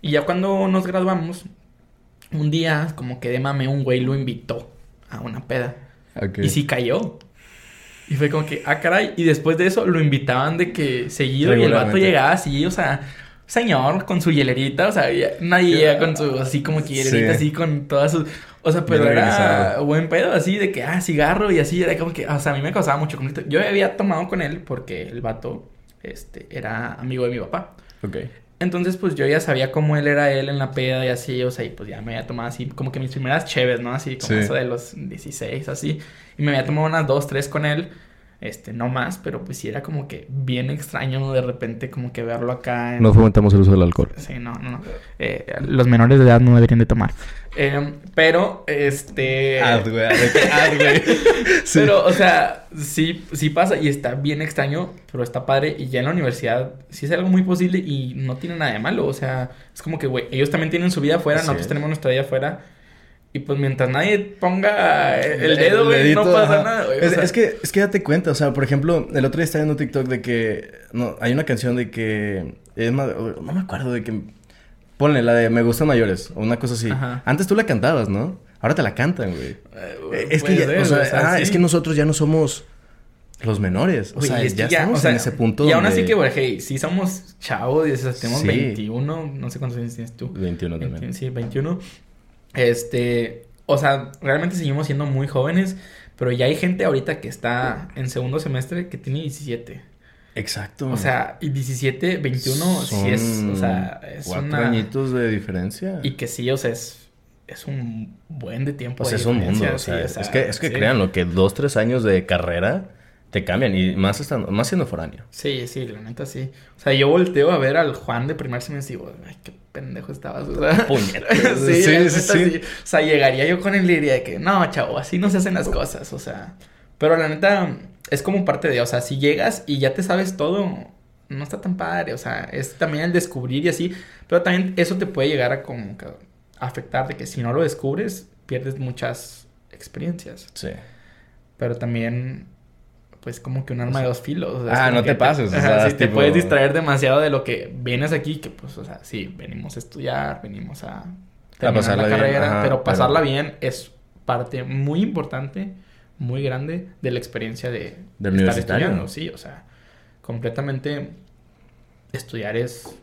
S1: Y ya cuando nos graduamos, un día, como que de mame, un güey lo invitó a una peda. Y sí cayó. Y fue como que, ah, caray. Y después de eso lo invitaban de que seguido y el vato llegaba así, o sea, señor, con su hielerita, o sea, nadie llega con su, así como que hielerita, así con todas sus. O sea, pero era buen pedo, así de que, ah, cigarro y así, era como que, o sea, a mí me causaba mucho conflicto. Yo había tomado con él porque el vato, este, era amigo de mi papá.
S2: Ok.
S1: Entonces, pues yo ya sabía cómo él era él en la peda y así, o sea, y pues ya me había tomado así, como que mis primeras cheves, ¿no? Así, como eso de los 16, así. Y me había tomado unas dos, tres con él. Este, no más, pero pues sí era como que bien extraño de repente como que verlo acá.
S2: En... No fomentamos el uso del alcohol.
S1: Sí, no, no. Eh, los menores de edad no deberían de tomar. Eh, pero, este... Ad, güey. Ad, güey. Pero, o sea, sí, sí pasa y está bien extraño, pero está padre. Y ya en la universidad sí es algo muy posible y no tiene nada de malo. O sea, es como que, güey, ellos también tienen su vida afuera, nosotros tenemos nuestra vida afuera. Y pues mientras nadie ponga el dedo, güey, no pasa nada, güey.
S2: Es, que, es que date cuenta, o sea, por ejemplo, el otro día estaba viendo TikTok de que. No, hay una canción de que. no me acuerdo de que. Ponle la de Me gustan mayores, o una cosa así. Antes tú la cantabas, ¿no? Ahora te la cantan, güey. Eh, es que, o sea, ah, es que nosotros ya no somos los menores. O sea, ya, estamos en ese punto.
S1: Y aún así que, güey, hey, sí somos chavos, y tenemos 21, no sé cuántos años tienes tú.
S2: 21 también.
S1: sí, 21. Este, o sea, realmente seguimos siendo muy jóvenes, pero ya hay gente ahorita que está en segundo semestre que tiene 17.
S2: Exacto.
S1: O sea, y 17, 21, sí es, o sea, es
S2: cuatro añitos de diferencia.
S1: Y que sí, o sea, es, es un buen de tiempo.
S2: O sea, es un mundo, o sea, es que, es que créanlo, que dos, tres años de carrera te cambian y más estando, más siendo foráneo.
S1: Sí, sí, la neta sí. O sea, yo volteo a ver al Juan de primer semestre y digo, ay, qué pendejo estabas. O sea, sí, sí, sí, O sea, llegaría yo con él y diría que, no, chavo, así no se hacen las cosas. O sea, pero la neta es como parte de, o sea, si llegas y ya te sabes todo, no está tan padre. O sea, es también el descubrir y así. Pero también eso te puede llegar a como que afectar de que si no lo descubres, pierdes muchas experiencias.
S2: Sí.
S1: Pero también pues como que un arma de dos filos.
S2: ah, no te, pases. o sea,
S1: si te puedes distraer demasiado de lo que vienes aquí, que pues, o sea, sí, venimos a estudiar, venimos a terminar la carrera, pero pasarla bien es parte muy importante, muy grande de la experiencia de, estar estudiando, sí, o sea, completamente estudiar es,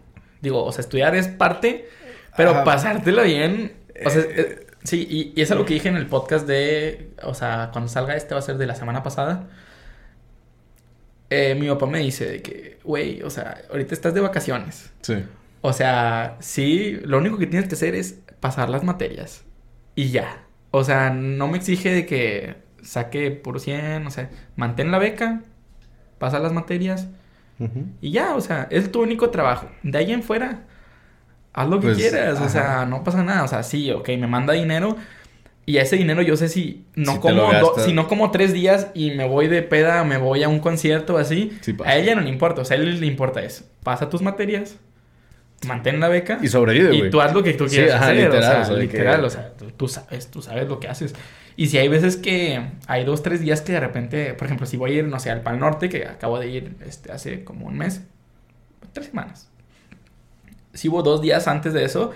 S1: digo, o sea, estudiar es parte, pero pasártela bien, o sea, eh, sí, y, y es lo que dije en el podcast de, o sea, cuando salga este va a ser de la semana pasada eh, mi papá me dice de que, güey, o sea, ahorita estás de vacaciones.
S2: Sí.
S1: O sea, sí, lo único que tienes que hacer es pasar las materias. Y ya. O sea, no me exige de que saque por 100, o sea, mantén la beca, pasa las materias y ya, o sea, es tu único trabajo. De ahí en fuera, haz lo que pues, quieras, o sea, no pasa nada. O sea, sí, ok, me manda dinero, y ese dinero yo sé si no como si no como tres días y me voy de peda, me voy a un concierto así. a ella no le importa. O sea, a él le importa es, pasa tus materias, mantén la beca.
S2: Y sobrevive,
S1: Y tú haz lo que tú quieras hacer. Literal, o sea, literal. O sea, tú, sabes, tú sabes lo que haces. Y si hay veces que hay dos, tres días que de repente, por ejemplo, si voy a ir, no sé, al Pal Norte, que acabo de ir este, hace como un mes, tres semanas. Si hubo dos días antes de eso,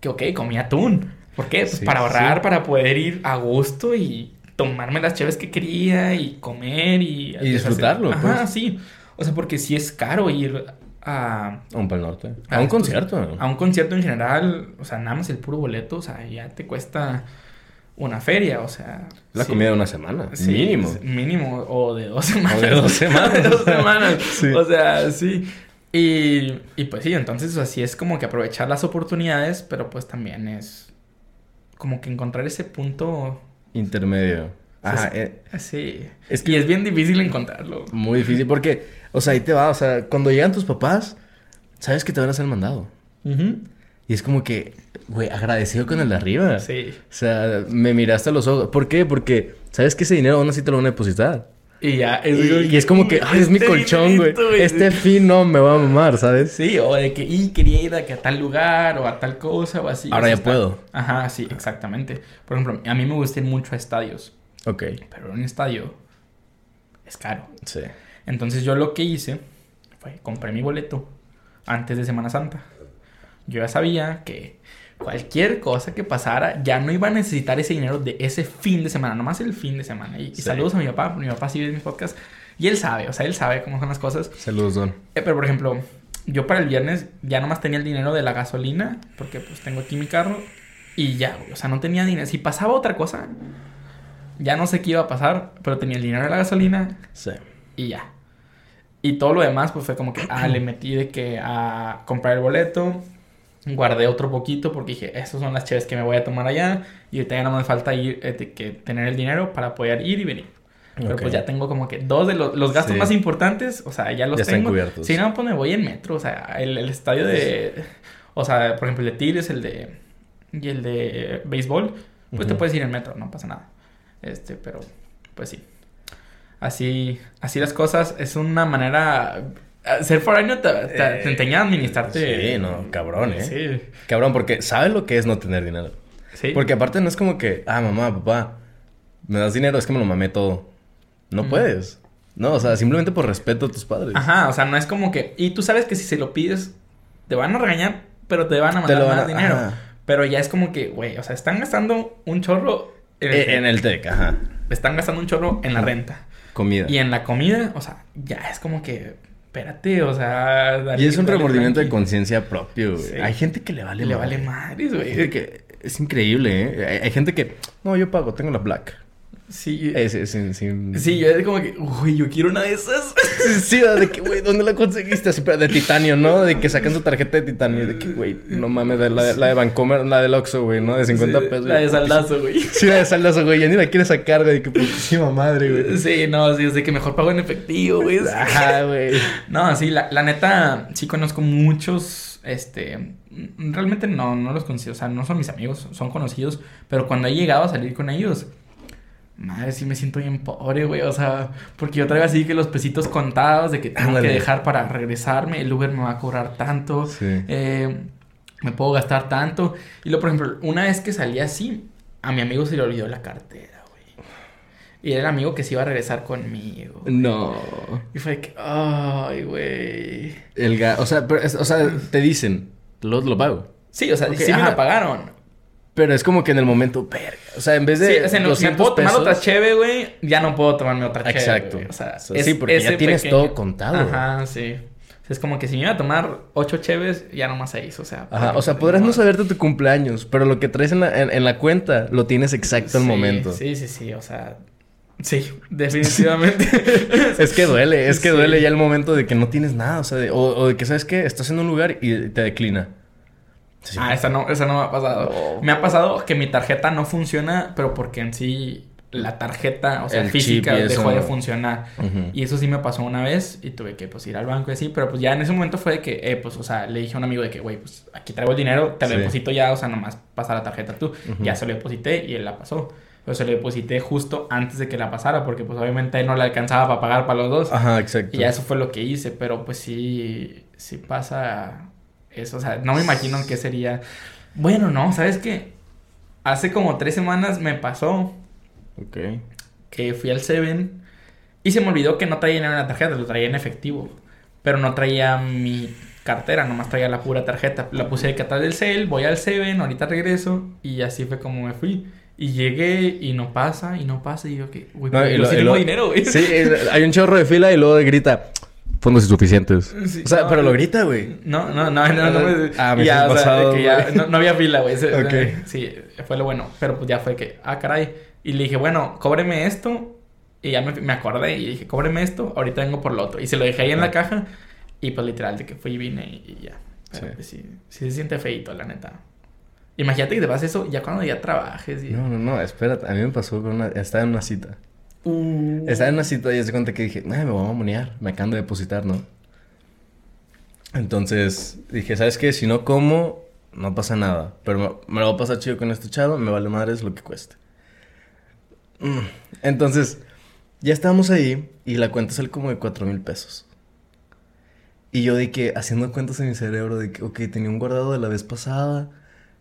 S1: que ok, comí atún. ¿Por qué? Pues para ahorrar, para poder ir a gusto y tomarme las chaves que quería y comer y...
S2: Y disfrutarlo,
S1: Ajá, pues. sí. O sea, porque sí es caro ir a...
S2: A un Pal Norte. A, un concierto.
S1: A un concierto en general. O sea, nada más el puro boleto. O sea, ya te cuesta una feria, o sea...
S2: La comida de una semana, mínimo.
S1: Mínimo, o de dos semanas.
S2: O de dos semanas.
S1: de dos semanas. O sea, sí. Y, y pues sí, entonces así es como que aprovechar las oportunidades, pero pues también es como que encontrar ese punto
S2: intermedio.
S1: Ajá, eh, sí. Es que y es bien difícil encontrarlo.
S2: Muy difícil porque, o sea, ahí te va, o sea, cuando llegan tus papás, sabes que te van a hacer mandado. Y es como que, güey, agradecido con el de arriba.
S1: Sí.
S2: O sea, me miraste a los ojos. ¿Por qué? Porque sabes que ese dinero aún así te lo van a depositar.
S1: Y ya,
S2: es, y, es como que, ay, es mi este colchón, güey. Este fin no me va a mamar, ¿sabes?
S1: Sí, o de que, y quería ir a, que a tal lugar o a tal cosa o así.
S2: Ahora ya puedo.
S1: Ajá, sí, exactamente. Por ejemplo, a mí me gusta ir mucho a estadios.
S2: Ok.
S1: Pero un estadio es caro.
S2: Sí.
S1: Entonces yo lo que hice fue, compré mi boleto antes de Semana Santa. Yo ya sabía que cualquier cosa que pasara, ya no iba a necesitar ese dinero de ese fin de semana, nomás el fin de semana. Y, saludos a mi papá, mi papá sigue ve mis podcasts y él sabe, o sea, él sabe cómo son las cosas.
S2: Saludos, Don.
S1: Eh, pero por ejemplo, yo para el viernes ya nomás tenía el dinero de la gasolina, porque pues tengo aquí mi carro y ya, o sea, no tenía dinero. Si pasaba otra cosa, ya no sé qué iba a pasar, pero tenía el dinero de la gasolina.
S2: Sí.
S1: Y ya. Y todo lo demás, pues fue como que, ah, le metí de que a comprar el boleto, guardé otro poquito porque dije, esas son las chaves que me voy a tomar allá y ahorita ya no me falta ir, eh, que tener el dinero para poder ir y venir. Pero pues ya tengo como que dos de los, gastos más importantes, o sea, ya los ya tengo. Están. Si no, pues me voy en metro, o sea, el, el estadio de... O sea, por ejemplo, el de Tigres, el de... Y el de béisbol, pues te puedes ir en metro, no pasa nada. Este, pero, pues sí. Así, así las cosas, es una manera ser foráneo te, te, te, eh, enseña a administrarte.
S2: Sí, no, cabrón, ¿eh? Sí. Cabrón, porque sabes lo que es no tener dinero. Sí. Porque aparte no es como que, ah, mamá, papá, me das dinero, es que me lo mamé todo. No puedes. No, o sea, simplemente por respeto a tus padres.
S1: Ajá, o sea, no es como que. Y tú sabes que si se lo pides, te van a regañar, pero te van a mandar más dinero. Pero ya es como que, güey, o sea, están gastando un chorro.
S2: En el, e, en el TEC, ajá.
S1: Están gastando un chorro en la renta.
S2: Comida.
S1: Y en la comida, o sea, ya es como que espérate, o sea...
S2: y es un remordimiento de conciencia propio, güey. Hay gente que le vale
S1: Le vale madres, güey.
S2: Es increíble, ¿eh? Hay, gente que... No, yo pago, tengo la black.
S1: Sí.
S2: Es, es, sin,
S1: Sí, yo es como que, uy, yo quiero una de esas.
S2: sí, de que, güey, ¿dónde la conseguiste? Así, pero de titanio, ¿no? De que sacan su tarjeta de titanio. De que, güey, no mames, la, de, la de Vancomer, la del Oxxo, güey, ¿no? De 50 pesos.
S1: La de saldazo, güey.
S2: Sí, la de saldazo, güey. Ya ni la quieres sacar, güey. Que putísima madre, güey.
S1: Sí, no, sí, es de que mejor pago en efectivo, güey.
S2: Ajá, güey.
S1: No, sí, la, la neta, sí conozco muchos, este... Realmente no, no los conocido, o sea, no son mis amigos, son conocidos, pero cuando he llegado a salir con ellos Madre, sí me siento bien pobre, güey. O sea, porque yo traigo así que los pesitos contados de que tengo que dejar para regresarme. El Uber me va a cobrar tanto. Eh, me puedo gastar tanto. Y luego, por ejemplo, una vez que salí así, a mi amigo se le olvidó la cartera, güey. Y era el amigo que se iba a regresar conmigo.
S2: No.
S1: Y fue que, ay, güey.
S2: El o sea, o sea, te dicen, lo, lo pago.
S1: Sí, o sea, sí me lo pagaron.
S2: Pero es como que en el momento, verga. O sea, en vez de. Sí,
S1: o sea, no, si puedo tomar otra cheve, güey, ya no puedo tomarme otra cheve.
S2: Exacto.
S1: O sea,
S2: sí, porque ya tienes todo contado.
S1: Ajá, sí. O sea, es como que si me iba a tomar ocho cheves, ya nomás seis, o sea.
S2: Ajá, o sea, podrás no saberte tu cumpleaños, pero lo que traes en la, en, la cuenta lo tienes exacto al momento.
S1: Sí, sí, sí, o sea. Sí, definitivamente.
S2: es que duele, es que duele ya el momento de que no tienes nada, o sea, de, o de que, ¿sabes qué? Estás en un lugar y te declina
S1: ah, esa no, esa no me ha pasado. Me ha pasado que mi tarjeta no funciona, pero porque en sí la tarjeta, o sea, física, dejó de funcionar. Y eso sí me pasó una vez y tuve que pues ir al banco y así, pero pues ya en ese momento fue de que, eh, pues, o sea, le dije a un amigo de que, güey, pues aquí traigo el dinero, te lo deposito ya, o sea, nomás pasa la tarjeta tú. Ya se lo deposité y él la pasó. Pero se lo deposité justo antes de que la pasara, porque pues obviamente él no le alcanzaba para pagar para los dos.
S2: Ajá, exacto.
S1: Y ya eso fue lo que hice, pero pues sí, sí pasa eso. O sea, no me imagino qué sería. Bueno, no, ¿sabes qué? Hace como tres semanas me pasó.
S2: Ok.
S1: Que fui al Seven y se me olvidó que no traía en la tarjeta, lo traía en efectivo. Pero no traía mi cartera, nomás traía la pura tarjeta. La puse de atrás del cel, voy al Seven, ahorita regreso. Y así fue como me fui. Y llegué y no pasa, y no pasa. Y yo, que, güey, no, dinero, güey.
S2: Sí, hay un chorro de fila y luego grita fondos insuficientes. o sea, pero lo grita, güey.
S1: No, no, no, no, no.
S2: ah, me ya, pasado,
S1: ya, no, había fila, güey. Okay. Sí, fue lo bueno. Pero pues ya fue que, ah, caray. Y le dije, bueno, cóbreme esto. Y ya me, me acordé y dije, cóbreme esto, ahorita vengo por lo otro. Y se lo dejé ahí en la ah. caja. Y pues literal, de que fui y vine y, ya. sí. Pues, sí, sí se siente feito, la neta. Imagínate que te vas eso ya cuando ya trabajes. Y...
S2: No, no, no, espérate. A mí me pasó con una... Estaba en una cita. Uh. Estaba en una cita y se cuenta que dije, me voy a mamonear, me acaban de depositar, ¿no? Entonces dije, ¿sabes qué? Si no como, no pasa nada. Pero me, lo voy a pasar chido con este chavo, me vale madre es lo que cueste. Mm. Entonces, ya estábamos ahí y la cuenta sale como de cuatro mil pesos. Y yo de que, haciendo cuentas en mi cerebro, de que, ok, tenía un guardado de la vez pasada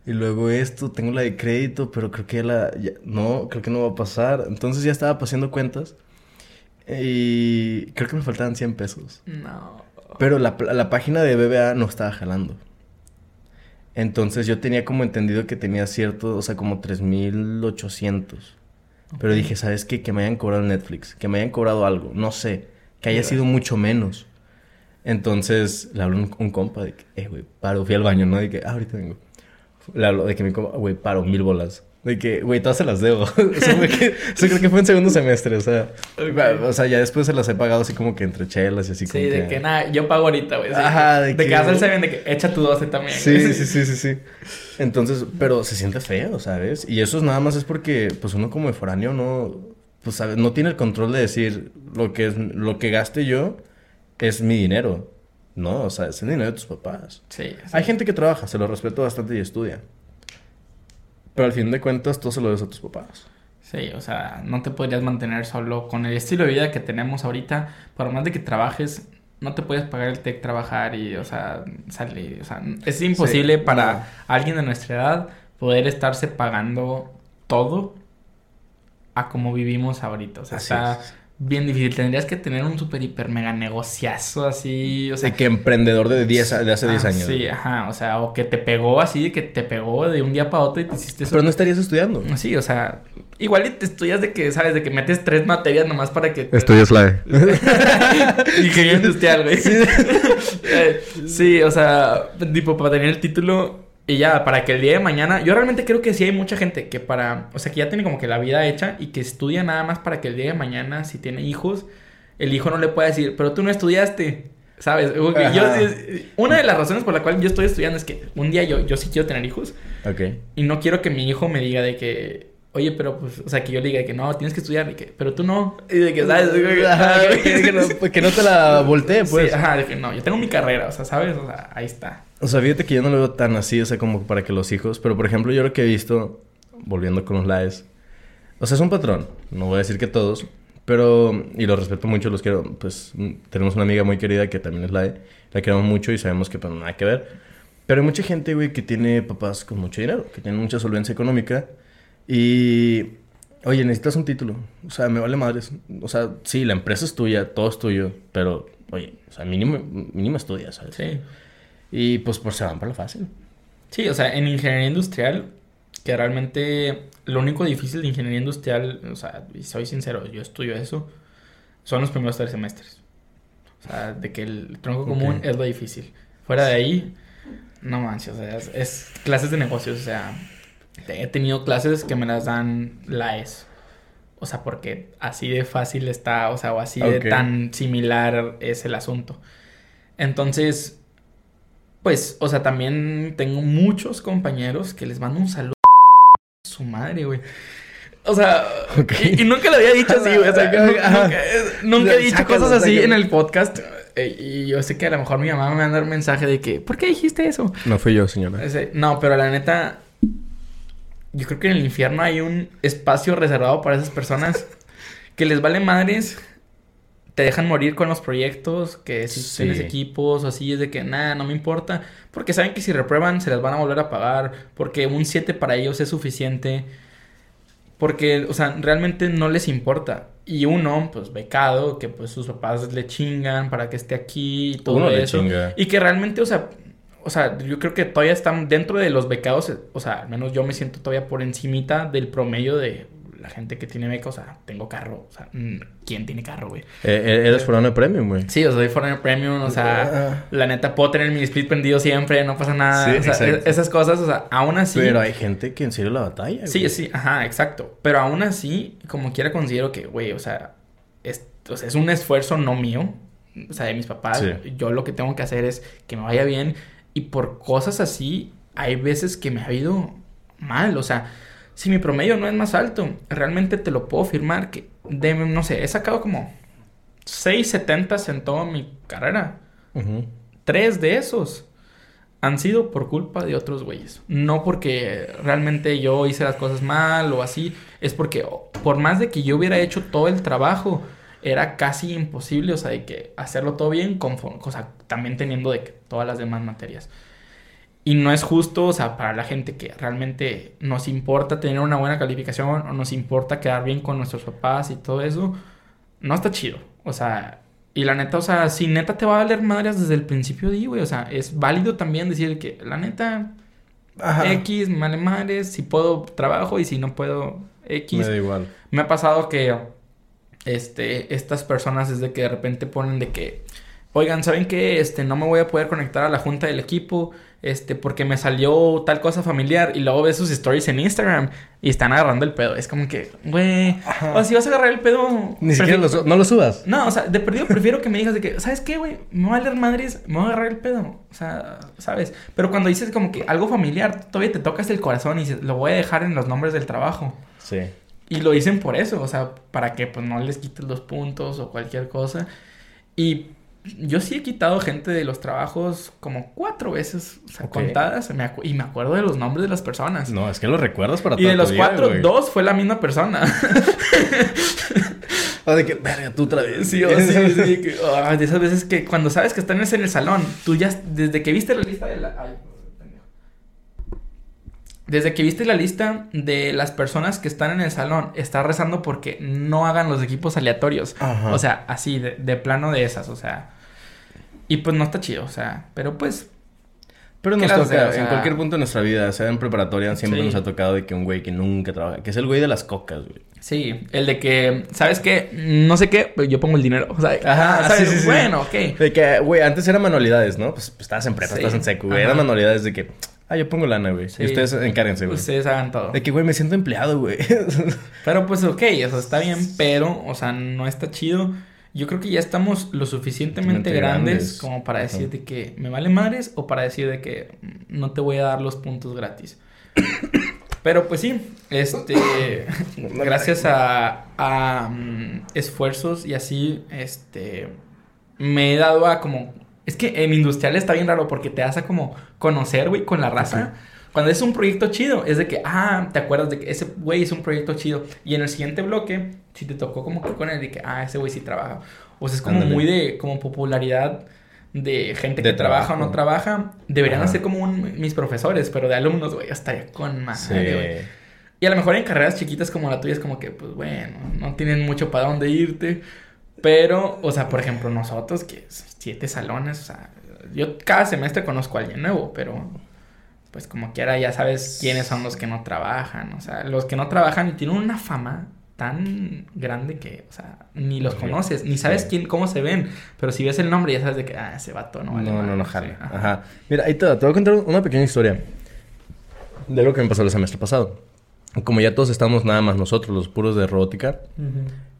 S2: y luego esto, tengo la de crédito, pero creo que la... no, creo que no va a pasar. Entonces ya estaba pasando cuentas. Y creo que me faltaban 100 pesos.
S1: No.
S2: Pero la, la página de BBA no estaba jalando. Entonces yo tenía como entendido que tenía cierto, o sea, como 3800. Pero dije, ¿sabes qué? Que me hayan cobrado Netflix, que me hayan cobrado algo, no sé, que haya sido mucho menos. Entonces le habló un, compa de que, eh, güey, paro, fui al baño, ¿no? De que, ah, ahorita vengo. Hablo de que mi compa, güey, paro, mil bolas. De que, güey, todas se las debo. o sea, creo que fue en segundo semestre, o sea. O sea, ya después se las he pagado así como que entre chelas y así
S1: como. Sí, de que nada, yo pago ahorita, güey. Ajá, de, de que. el seven, de que echa tu 12 también.
S2: Sí, sí, sí, sí, sí. Entonces, pero se siente feo, ¿sabes? Y eso nada más es porque, pues uno como de foráneo no. pues, ¿sabes? No tiene el control de decir lo que, es, lo que gaste yo es mi dinero. No, o sea, es el dinero de tus papás. Sí, Hay gente que trabaja, se lo respeto bastante y estudia. Pero al fin de cuentas, tú se lo des a tus papás.
S1: Sí, o sea, no te podrías mantener solo con el estilo de vida que tenemos ahorita. Por más de que trabajes, no te puedes pagar el tech trabajar y, o sea, salir. O sea, es imposible para alguien de nuestra edad poder estarse pagando todo a como vivimos ahorita. O sea, está bien difícil. Tendrías que tener un super hiper mega negociazo así, o sea...
S2: De que emprendedor de, 10, de hace 10 ah, años.
S1: Sí, ajá, o sea, o que te pegó así, que te pegó de un día para otro y te hiciste
S2: eso. Pero no estarías estudiando.
S1: Sí, o sea, igual y te estudias de que, ¿sabes? De que metes tres materias nomás para que...
S2: Estudias la
S1: Ingeniería industrial, güey. sí, o sea, tipo, para tener el título y ya, para que el día de mañana, yo realmente creo que sí hay mucha gente que para, o sea, que ya tiene como que la vida hecha y que estudia nada más para que el día de mañana, si tiene hijos, el hijo no le pueda decir, pero tú no estudiaste, ¿sabes? una de las razones por la cual yo estoy estudiando es que un día yo, yo sí quiero tener hijos. Ok. Y no quiero que mi hijo me diga de que, oye, pero pues, o sea, que yo le diga que no, tienes que estudiar, y que, pero tú no. Y de que, ¿sabes?
S2: que, no, te la voltee, pues.
S1: ajá, de que no, yo tengo mi carrera, o sea, ¿sabes? O sea, ahí está.
S2: O sea, fíjate que yo no lo veo tan así, o sea, como para que los hijos. Pero por ejemplo, yo lo que he visto, volviendo con los lives, o sea, es un patrón. No voy a decir que todos, pero. Y los respeto mucho, los quiero. Pues tenemos una amiga muy querida que también es LAE. La queremos mucho y sabemos que pues, no hay que ver. Pero hay mucha gente, güey, que tiene papás con mucho dinero, que tienen mucha solvencia económica. Y. Oye, necesitas un título. O sea, me vale madres. O sea, sí, la empresa es tuya, todo es tuyo. Pero, oye, o sea, mínimo, mínimo estudias, ¿sabes? Sí. Y pues por se van por lo fácil.
S1: Sí, o sea, en ingeniería industrial, que realmente lo único difícil de ingeniería industrial, o sea, y soy sincero, yo estudio eso, son los primeros tres semestres. O sea, de que el tronco común es lo difícil. Fuera de ahí, no manches, o sea, es, clases de negocios, o sea, he tenido clases que me las dan la ES. O sea, porque así de fácil está, o sea, o así de tan similar es el asunto. Entonces, pues, o sea, también tengo muchos compañeros que les mando un saludo a su madre, güey. O sea, y, nunca lo había dicho así, güey. O sea, nunca, he dicho cosas así en el podcast. Eh, y yo sé que a lo mejor mi mamá me va a dar un mensaje de que, ¿por qué dijiste eso?
S2: No fui yo, señora.
S1: no, pero la neta, yo creo que en el infierno hay un espacio reservado para esas personas que les vale madres te dejan morir con los proyectos, que si tienes equipos o así, es de que nada, no me importa, porque saben que si reprueban se les van a volver a pagar, porque un 7 para ellos es suficiente, porque, o sea, realmente no les importa. Y uno, pues becado, que pues sus papás le chingan para que esté aquí y todo eso. Y que realmente, o sea, o sea, yo creo que todavía están dentro de los becados, o sea, al menos yo me siento todavía por encimita del promedio de la gente que tiene beca, o sea, tengo carro. O sea, mm, ¿quién tiene carro, güey?
S2: Eh, eh eres Forerunner Premium, güey.
S1: Sí, o sea, soy Forerunner Premium, o sea, ah. la neta puedo tener mi split prendido siempre, no pasa nada. Sí, o sea, e-, esas cosas, o sea, aún así.
S2: Pero hay gente que en serio la batalla.
S1: Sí, sí, ajá, exacto. Pero aún así, como quiera, considero que, güey, o sea, es, o sea, es un esfuerzo no mío, o sea, de mis papás. Yo lo que tengo que hacer es que me vaya bien. Y por cosas así, hay veces que me ha ido mal, o sea si mi promedio no es más alto, realmente te lo puedo firmar que, de, no sé, he sacado como 6.70 en toda mi carrera. Tres de esos han sido por culpa de otros güeyes. No porque realmente yo hice las cosas mal o así. Es porque por más de que yo hubiera hecho todo el trabajo, era casi imposible, o sea, de que hacerlo todo bien, conforme, o sea, también teniendo de que todas las demás materias. Y no es justo, o sea, para la gente que realmente nos importa tener una buena calificación o nos importa quedar bien con nuestros papás y todo eso, no está chido. O sea, y la neta, o sea, si neta te va a valer madres desde el principio, di, güey, o sea, es válido también decir que la neta, X, vale madres, si puedo trabajo y si no puedo X.
S2: Me da igual.
S1: Me ha pasado que, este, estas personas desde que de repente ponen de que, oigan, ¿saben qué? Este, no me voy a poder conectar a la junta del equipo este, porque me salió tal cosa familiar y luego ves sus stories en Instagram y están agarrando el pedo. Es como que, güey, o si vas a agarrar el pedo...
S2: Ni siquiera lo, no lo subas.
S1: No, o sea, de perdido prefiero que me digas de que, ¿sabes qué, güey? Me voy a leer madres, me voy a agarrar el pedo. O sea, ¿sabes? Pero cuando dices como que algo familiar, todavía te tocas el corazón y dices, lo voy a dejar en los nombres del trabajo.
S2: Sí.
S1: Y lo dicen por eso, o sea, para que pues no les quites los puntos o cualquier cosa. Y yo sí he quitado gente de los trabajos como cuatro veces, o sea, contadas, y me acuerdo de los nombres de las personas.
S2: No, es que lo recuerdas para
S1: Y de los cuatro, dos fue la misma persona.
S2: o de que, verga, tú otra vez.
S1: Sí, o sí, sí. de esas veces que cuando sabes que están en el salón, tú ya, desde que viste la lista de la... desde que viste la lista de las personas que están en el salón, estás rezando porque no hagan los equipos aleatorios. O sea, así, de, de plano de esas, o sea. Y pues no está chido, o sea, pero pues
S2: pero nos toca, en cualquier punto de nuestra vida, sea en preparatoria, siempre nos ha tocado de que un güey que nunca trabaja, que es el güey de las cocas, güey.
S1: Sí, el de que, ¿sabes qué? No sé qué, pero yo pongo el dinero. O sea, Ajá, ¿sabes? Sí, sí, bueno, ok.
S2: De que, güey, antes eran manualidades, ¿no? Pues, pues estabas en prepa, estabas en secu, güey. Eran manualidades de que, ah, yo pongo lana, güey. Y ustedes encárguense, güey.
S1: Ustedes hagan todo.
S2: De que, güey, me siento empleado, güey.
S1: pero pues, ok, o sea, está bien, pero, o sea, no está chido yo creo que ya estamos lo suficientemente grandes, como para decir de que me vale madres o para decir de que no te voy a dar los puntos gratis. Pero pues sí, este, gracias a, a mm, esfuerzos y así, este, me he dado a como, es que en industrial está bien raro porque te a como conocer, güey, con la raza. Cuando es un proyecto chido, es de que, ah, te acuerdas de que ese güey hizo un proyecto chido. Y en el siguiente bloque, si te tocó como que con él, de que, ah, ese güey sí trabaja. O sea, es como muy de, como popularidad de gente que trabaja o no trabaja. Deberían ser como mis profesores, pero de alumnos, güey, estaría con madre, güey. Y a lo mejor en carreras chiquitas como la tuya es como que, pues bueno, no tienen mucho para dónde irte. Pero, o sea, por ejemplo, nosotros, que siete salones, o sea, yo cada semestre conozco a alguien nuevo, pero pues como quiera ya sabes quiénes son los que no trabajan. O sea, los que no trabajan y tienen una fama tan grande que, o sea, ni los conoces, ni sabes quién, cómo se ven, pero si ves el nombre ya sabes de que, ah, ese vato no vale
S2: No, no, no, jale. ajá. Mira, ahí te, te voy a contar una pequeña historia de lo que me pasó el semestre pasado. Como ya todos estamos nada más nosotros, los puros de robótica,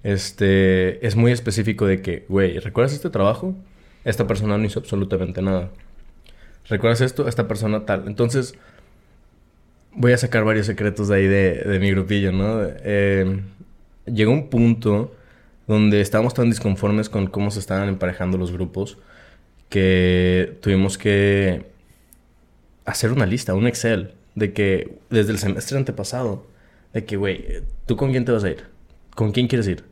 S2: este, es muy específico de que, güey, ¿recuerdas este trabajo? Esta persona no hizo absolutamente nada. ¿recuerdas esto? Esta persona tal. Entonces, voy a sacar varios secretos de ahí de, mi grupillo, ¿no? Eh, llegó un punto donde estábamos tan disconformes con cómo se estaban emparejando los grupos que tuvimos que hacer una lista, un Excel, de que desde el semestre antepasado, de que, güey, ¿tú con quién te vas a ir? ¿Con quién quieres ir?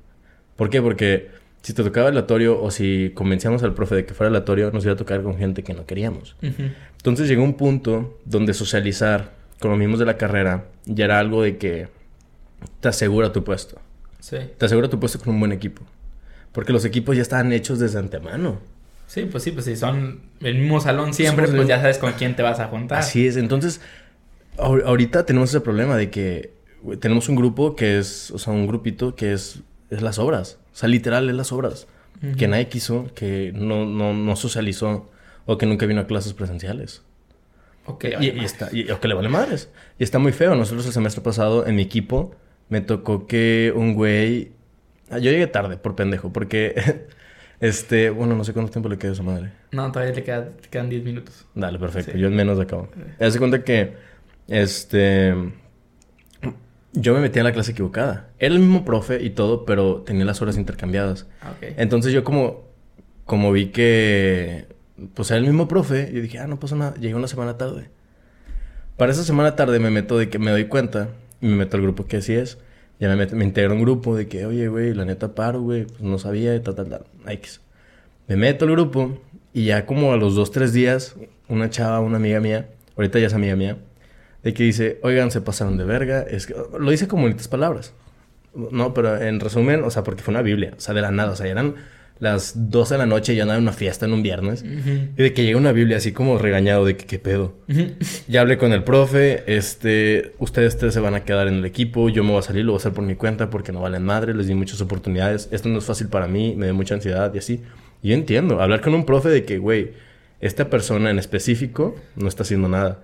S2: ¿Por qué? Porque si te tocaba aleatorio o si convencíamos al profe de que fuera aleatorio, nos iba a tocar con gente que no queríamos. Entonces llegó un punto donde socializar con los mismos de la carrera ya era algo de que te asegura tu puesto. Sí. Te asegura tu puesto con un buen equipo. Porque los equipos ya estaban hechos desde antemano.
S1: Sí, pues sí, pues si son el mismo salón siempre, pues ya sabes con quién te vas a juntar.
S2: Así es. Entonces, ahorita tenemos ese problema de que tenemos un grupo que es, o sea, un grupito que es, es las obras. O sea, literal es las obras. Que nadie quiso, que no, no, no socializó o que nunca vino a clases presenciales. Ok, y, y, está, y, o que le vale madres. Y está muy feo. Nosotros el semestre pasado en mi equipo me tocó que un güey. Ah, yo llegué tarde por pendejo, porque. este, bueno, no sé cuánto tiempo le queda a su madre.
S1: No, todavía le, quedan 10 minutos.
S2: Dale, perfecto. Yo en menos acabo. Hace cuenta que. Este yo me metí en la clase equivocada. Era el mismo profe y todo, pero tenía las horas intercambiadas. Ah, Entonces yo como, como vi que pues era el mismo profe, yo dije, ah, no pasa nada, llegué una semana tarde. Para esa semana tarde me meto de que me doy cuenta y me meto al grupo que así es. Ya me, meto, me integro a un grupo de que, oye, güey, la neta paro, güey, pues no sabía, tal, tal, tal. X. Me meto al grupo y ya como a los dos, tres días, una chava, una amiga mía, ahorita ya es amiga mía, de que dice, oigan, se pasaron de verga. Es que, lo dice como en estas palabras. No, pero en resumen, o sea, porque fue una Biblia, o sea, de la nada, o sea, eran las 12 de la noche y andaba en una fiesta en un viernes. Y de que llega una Biblia así como regañado de que qué pedo. Ya hablé con el profe, este, ustedes tres se van a quedar en el equipo, yo me voy a salir, lo voy a hacer por mi cuenta porque no valen madre, les di muchas oportunidades, esto no es fácil para mí, me da mucha ansiedad y así. Y yo entiendo, hablar con un profe de que, güey, esta persona en específico no está haciendo nada.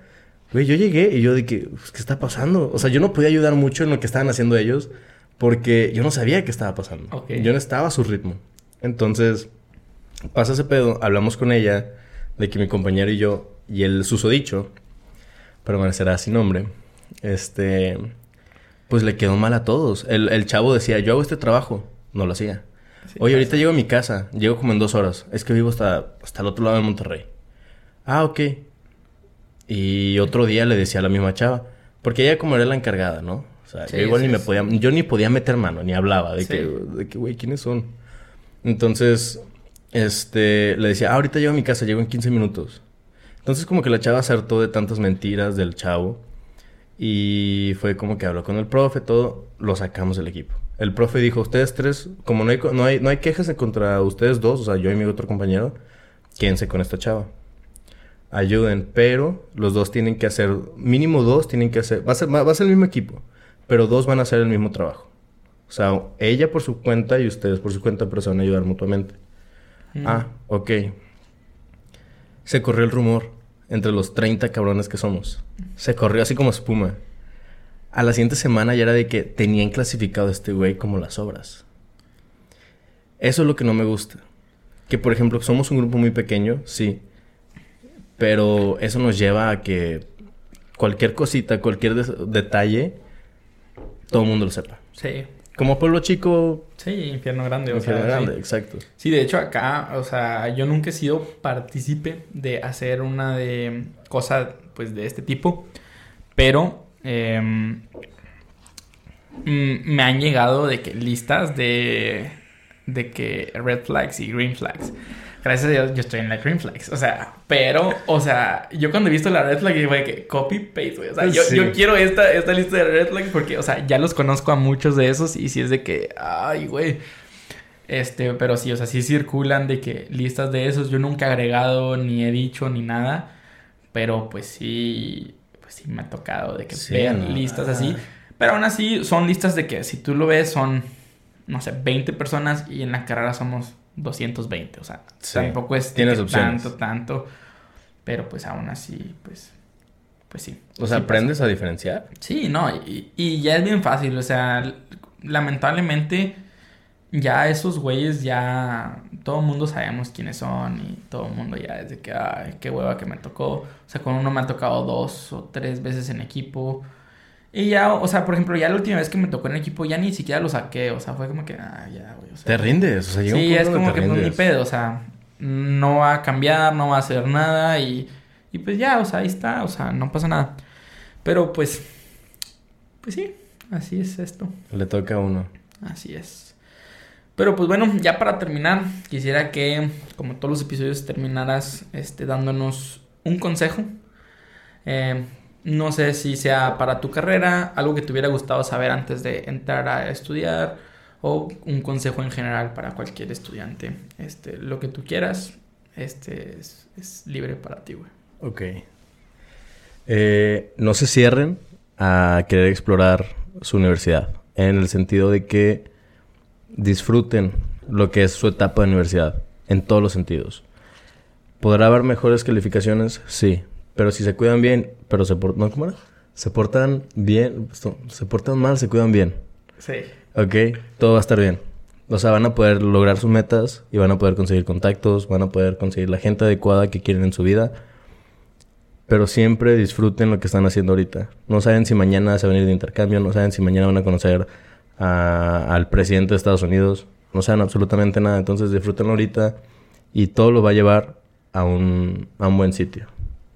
S2: Güey, yo llegué y yo dije, pues, ¿qué está pasando? O sea, yo no podía ayudar mucho en lo que estaban haciendo ellos porque yo no sabía qué estaba pasando. Yo no estaba a su ritmo. Entonces, pasa ese pedo, hablamos con ella de que mi compañero y yo, y el susodicho, permanecerá sin nombre, este, pues le quedó mal a todos. El, el chavo decía, yo hago este trabajo. No lo hacía. Oye, ahorita llego a mi casa. Llego como en dos horas. Es que vivo hasta, hasta el otro lado de Monterrey. Ah, ok. Y otro día le decía a la misma chava. Porque ella como era la encargada, ¿no? O sea, yo igual ni me podía... Yo ni podía meter mano, ni hablaba. De que, de que, güey, ¿quiénes son? Entonces, este... Le decía, ah, ahorita llego a mi casa. Llego en 15 minutos. Entonces como que la chava acertó de tantas mentiras del chavo. Y fue como que habló con el profe, todo. Lo sacamos del equipo el profe dijo, ustedes tres, como no hay, no hay, no hay quejas contra ustedes dos, o sea, yo y mi otro compañero, quédense con esta chava. Ayuden, pero los dos tienen que hacer, mínimo dos tienen que hacer, va a ser, va, a ser el mismo equipo, pero dos van a hacer el mismo trabajo. O sea, ella por su cuenta y ustedes por su cuenta, pero se van a ayudar mutuamente. Mm. Ah, ok. Se corrió el rumor entre los 30 cabrones que somos. Se corrió así como espuma a la siguiente semana ya era de que tenían clasificado a este güey como las obras. Eso es lo que no me gusta. Que por ejemplo, somos un grupo muy pequeño, sí. Pero eso nos lleva a que cualquier cosita, cualquier detalle, todo el mundo lo sepa.
S1: Sí.
S2: Como pueblo chico.
S1: Sí, infierno grande.
S2: Infierno grande, exacto.
S1: Sí, de hecho acá, o sea, yo nunca he sido partícipe de hacer una de cosa, pues, de este tipo. Pero Em, mm, me han llegado de que listas de, de que red flags y green flags. Gracias a Dios yo estoy en la green flags. O sea, pero, o sea, yo cuando he visto la red flag, digo, que copy paste, güey. O sea, yo, yo, quiero esta, esta lista de red flags porque, o sea, ya los conozco a muchos de esos y si es de que, ay, güey. Este, pero sí, o sea, sí circulan de que listas de esos yo nunca he agregado, ni he dicho, ni nada. Pero pues sí, sí me ha tocado de que vean listas así. Pero aún así son listas de que si tú lo ves son, no sé, 20 personas y en la carrera somos 220. O sea, tampoco es tanto, tanto. Pero pues aún así, pues, pues sí.
S2: O sea, ¿aprendes a diferenciar?
S1: Sí, no, y, y ya es bien fácil. O sea, lamentablemente ya esos güeyes ya todo el mundo sabemos quiénes son y todo el mundo ya desde que, ay, qué hueva que me tocó. O sea, con uno me ha tocado dos o tres veces en equipo. Y ya, o sea, por ejemplo, ya la última vez que me tocó en equipo ya ni siquiera lo saqué. O sea, fue como que, ah, ya, güey. O sea,
S2: te rindes, o sea,
S1: Sí, es como que pues, ni pedo, o sea, no va a cambiar, no va a hacer nada y, y pues ya, o sea, ahí está, o sea, no pasa nada. Pero pues, pues sí, así es esto.
S2: Le toca a uno.
S1: Así es. Pero pues bueno, ya para terminar, quisiera que, como todos los episodios, terminaras este, dándonos un consejo. Eh, no sé si sea para tu carrera, algo que te hubiera gustado saber antes de entrar a estudiar, o un consejo en general para cualquier estudiante. Este, lo que tú quieras, este es, libre para ti, güey.
S2: Ok. Eh, no se cierren a querer explorar su universidad. En el sentido de que disfruten lo que es su etapa de universidad, en todos los sentidos. ¿Podrá haber mejores calificaciones? Sí. Pero si se cuidan bien, pero se portan... ¿Cómo era? Se portan bien, se portan mal, se cuidan bien.
S1: Sí.
S2: Ok, todo va a estar bien. O sea, van a poder lograr sus metas y van a poder conseguir contactos, van a poder conseguir la gente adecuada que quieren en su vida. Pero siempre disfruten lo que están haciendo ahorita. No saben si mañana se van a ir de intercambio, no saben si mañana van a conocer al presidente de Estados Unidos, no saben absolutamente nada, entonces disfrútenlo ahorita y todo lo va a llevar a un, a un buen sitio,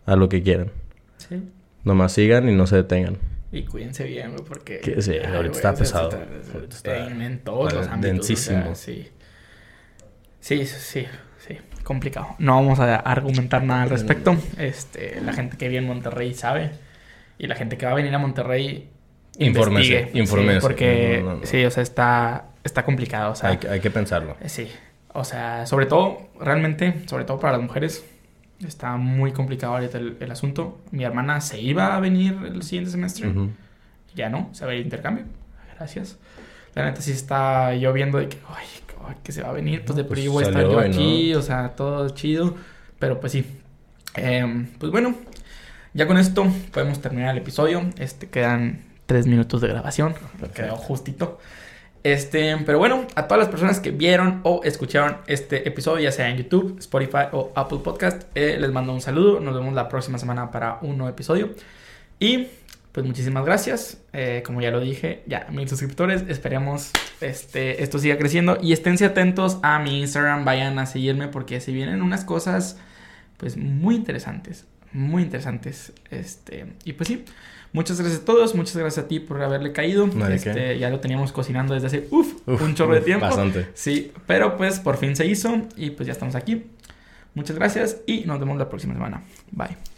S2: a lo que quieran. Sí. Nomás sigan y no se detengan.
S1: Y cuídense bien, güey, porque...
S2: sí, ahorita está pesado.
S1: en, todos los ámbitos. Densísimo. sí. Sí, sí, sí. Complicado. No vamos a argumentar nada al respecto. Este, la gente que vive en Monterrey sabe. Y la gente que va a venir a Monterrey
S2: Infórmese, infórmese.
S1: porque sí, o sea, está, está complicado. O sea,
S2: hay, que pensarlo.
S1: Sí. O sea, sobre todo, realmente, sobre todo para las mujeres, está muy complicado ahorita el, asunto. Mi hermana se iba a venir el siguiente semestre. Ya no, se va a ir intercambio. Gracias. La neta sí está lloviendo de que, ay, que se va a venir. Pues de pues a estar yo aquí, o sea, todo chido. Pero pues sí. Em, pues bueno, ya con esto podemos terminar el episodio. Este quedan tres minutos de grabación. Quedó justito. Este, pero bueno, a todas las personas que vieron o escucharon este episodio, ya sea en YouTube, Spotify o Apple Podcast, eh, les mando un saludo. Nos vemos la próxima semana para un nuevo episodio. Y pues muchísimas gracias. Eh, como ya lo dije, ya mil suscriptores. Esperemos este, esto siga creciendo. Y esténse atentos a mi Instagram. Vayan a seguirme porque se vienen unas cosas pues muy interesantes. Muy interesantes. Este, y pues sí. Muchas gracias a todos, muchas gracias a ti por haberle caído. este, ya lo teníamos cocinando desde hace un chorro de tiempo. Bastante. Sí, pero pues por fin se hizo y pues ya estamos aquí. Muchas gracias y nos vemos la próxima semana. Bye.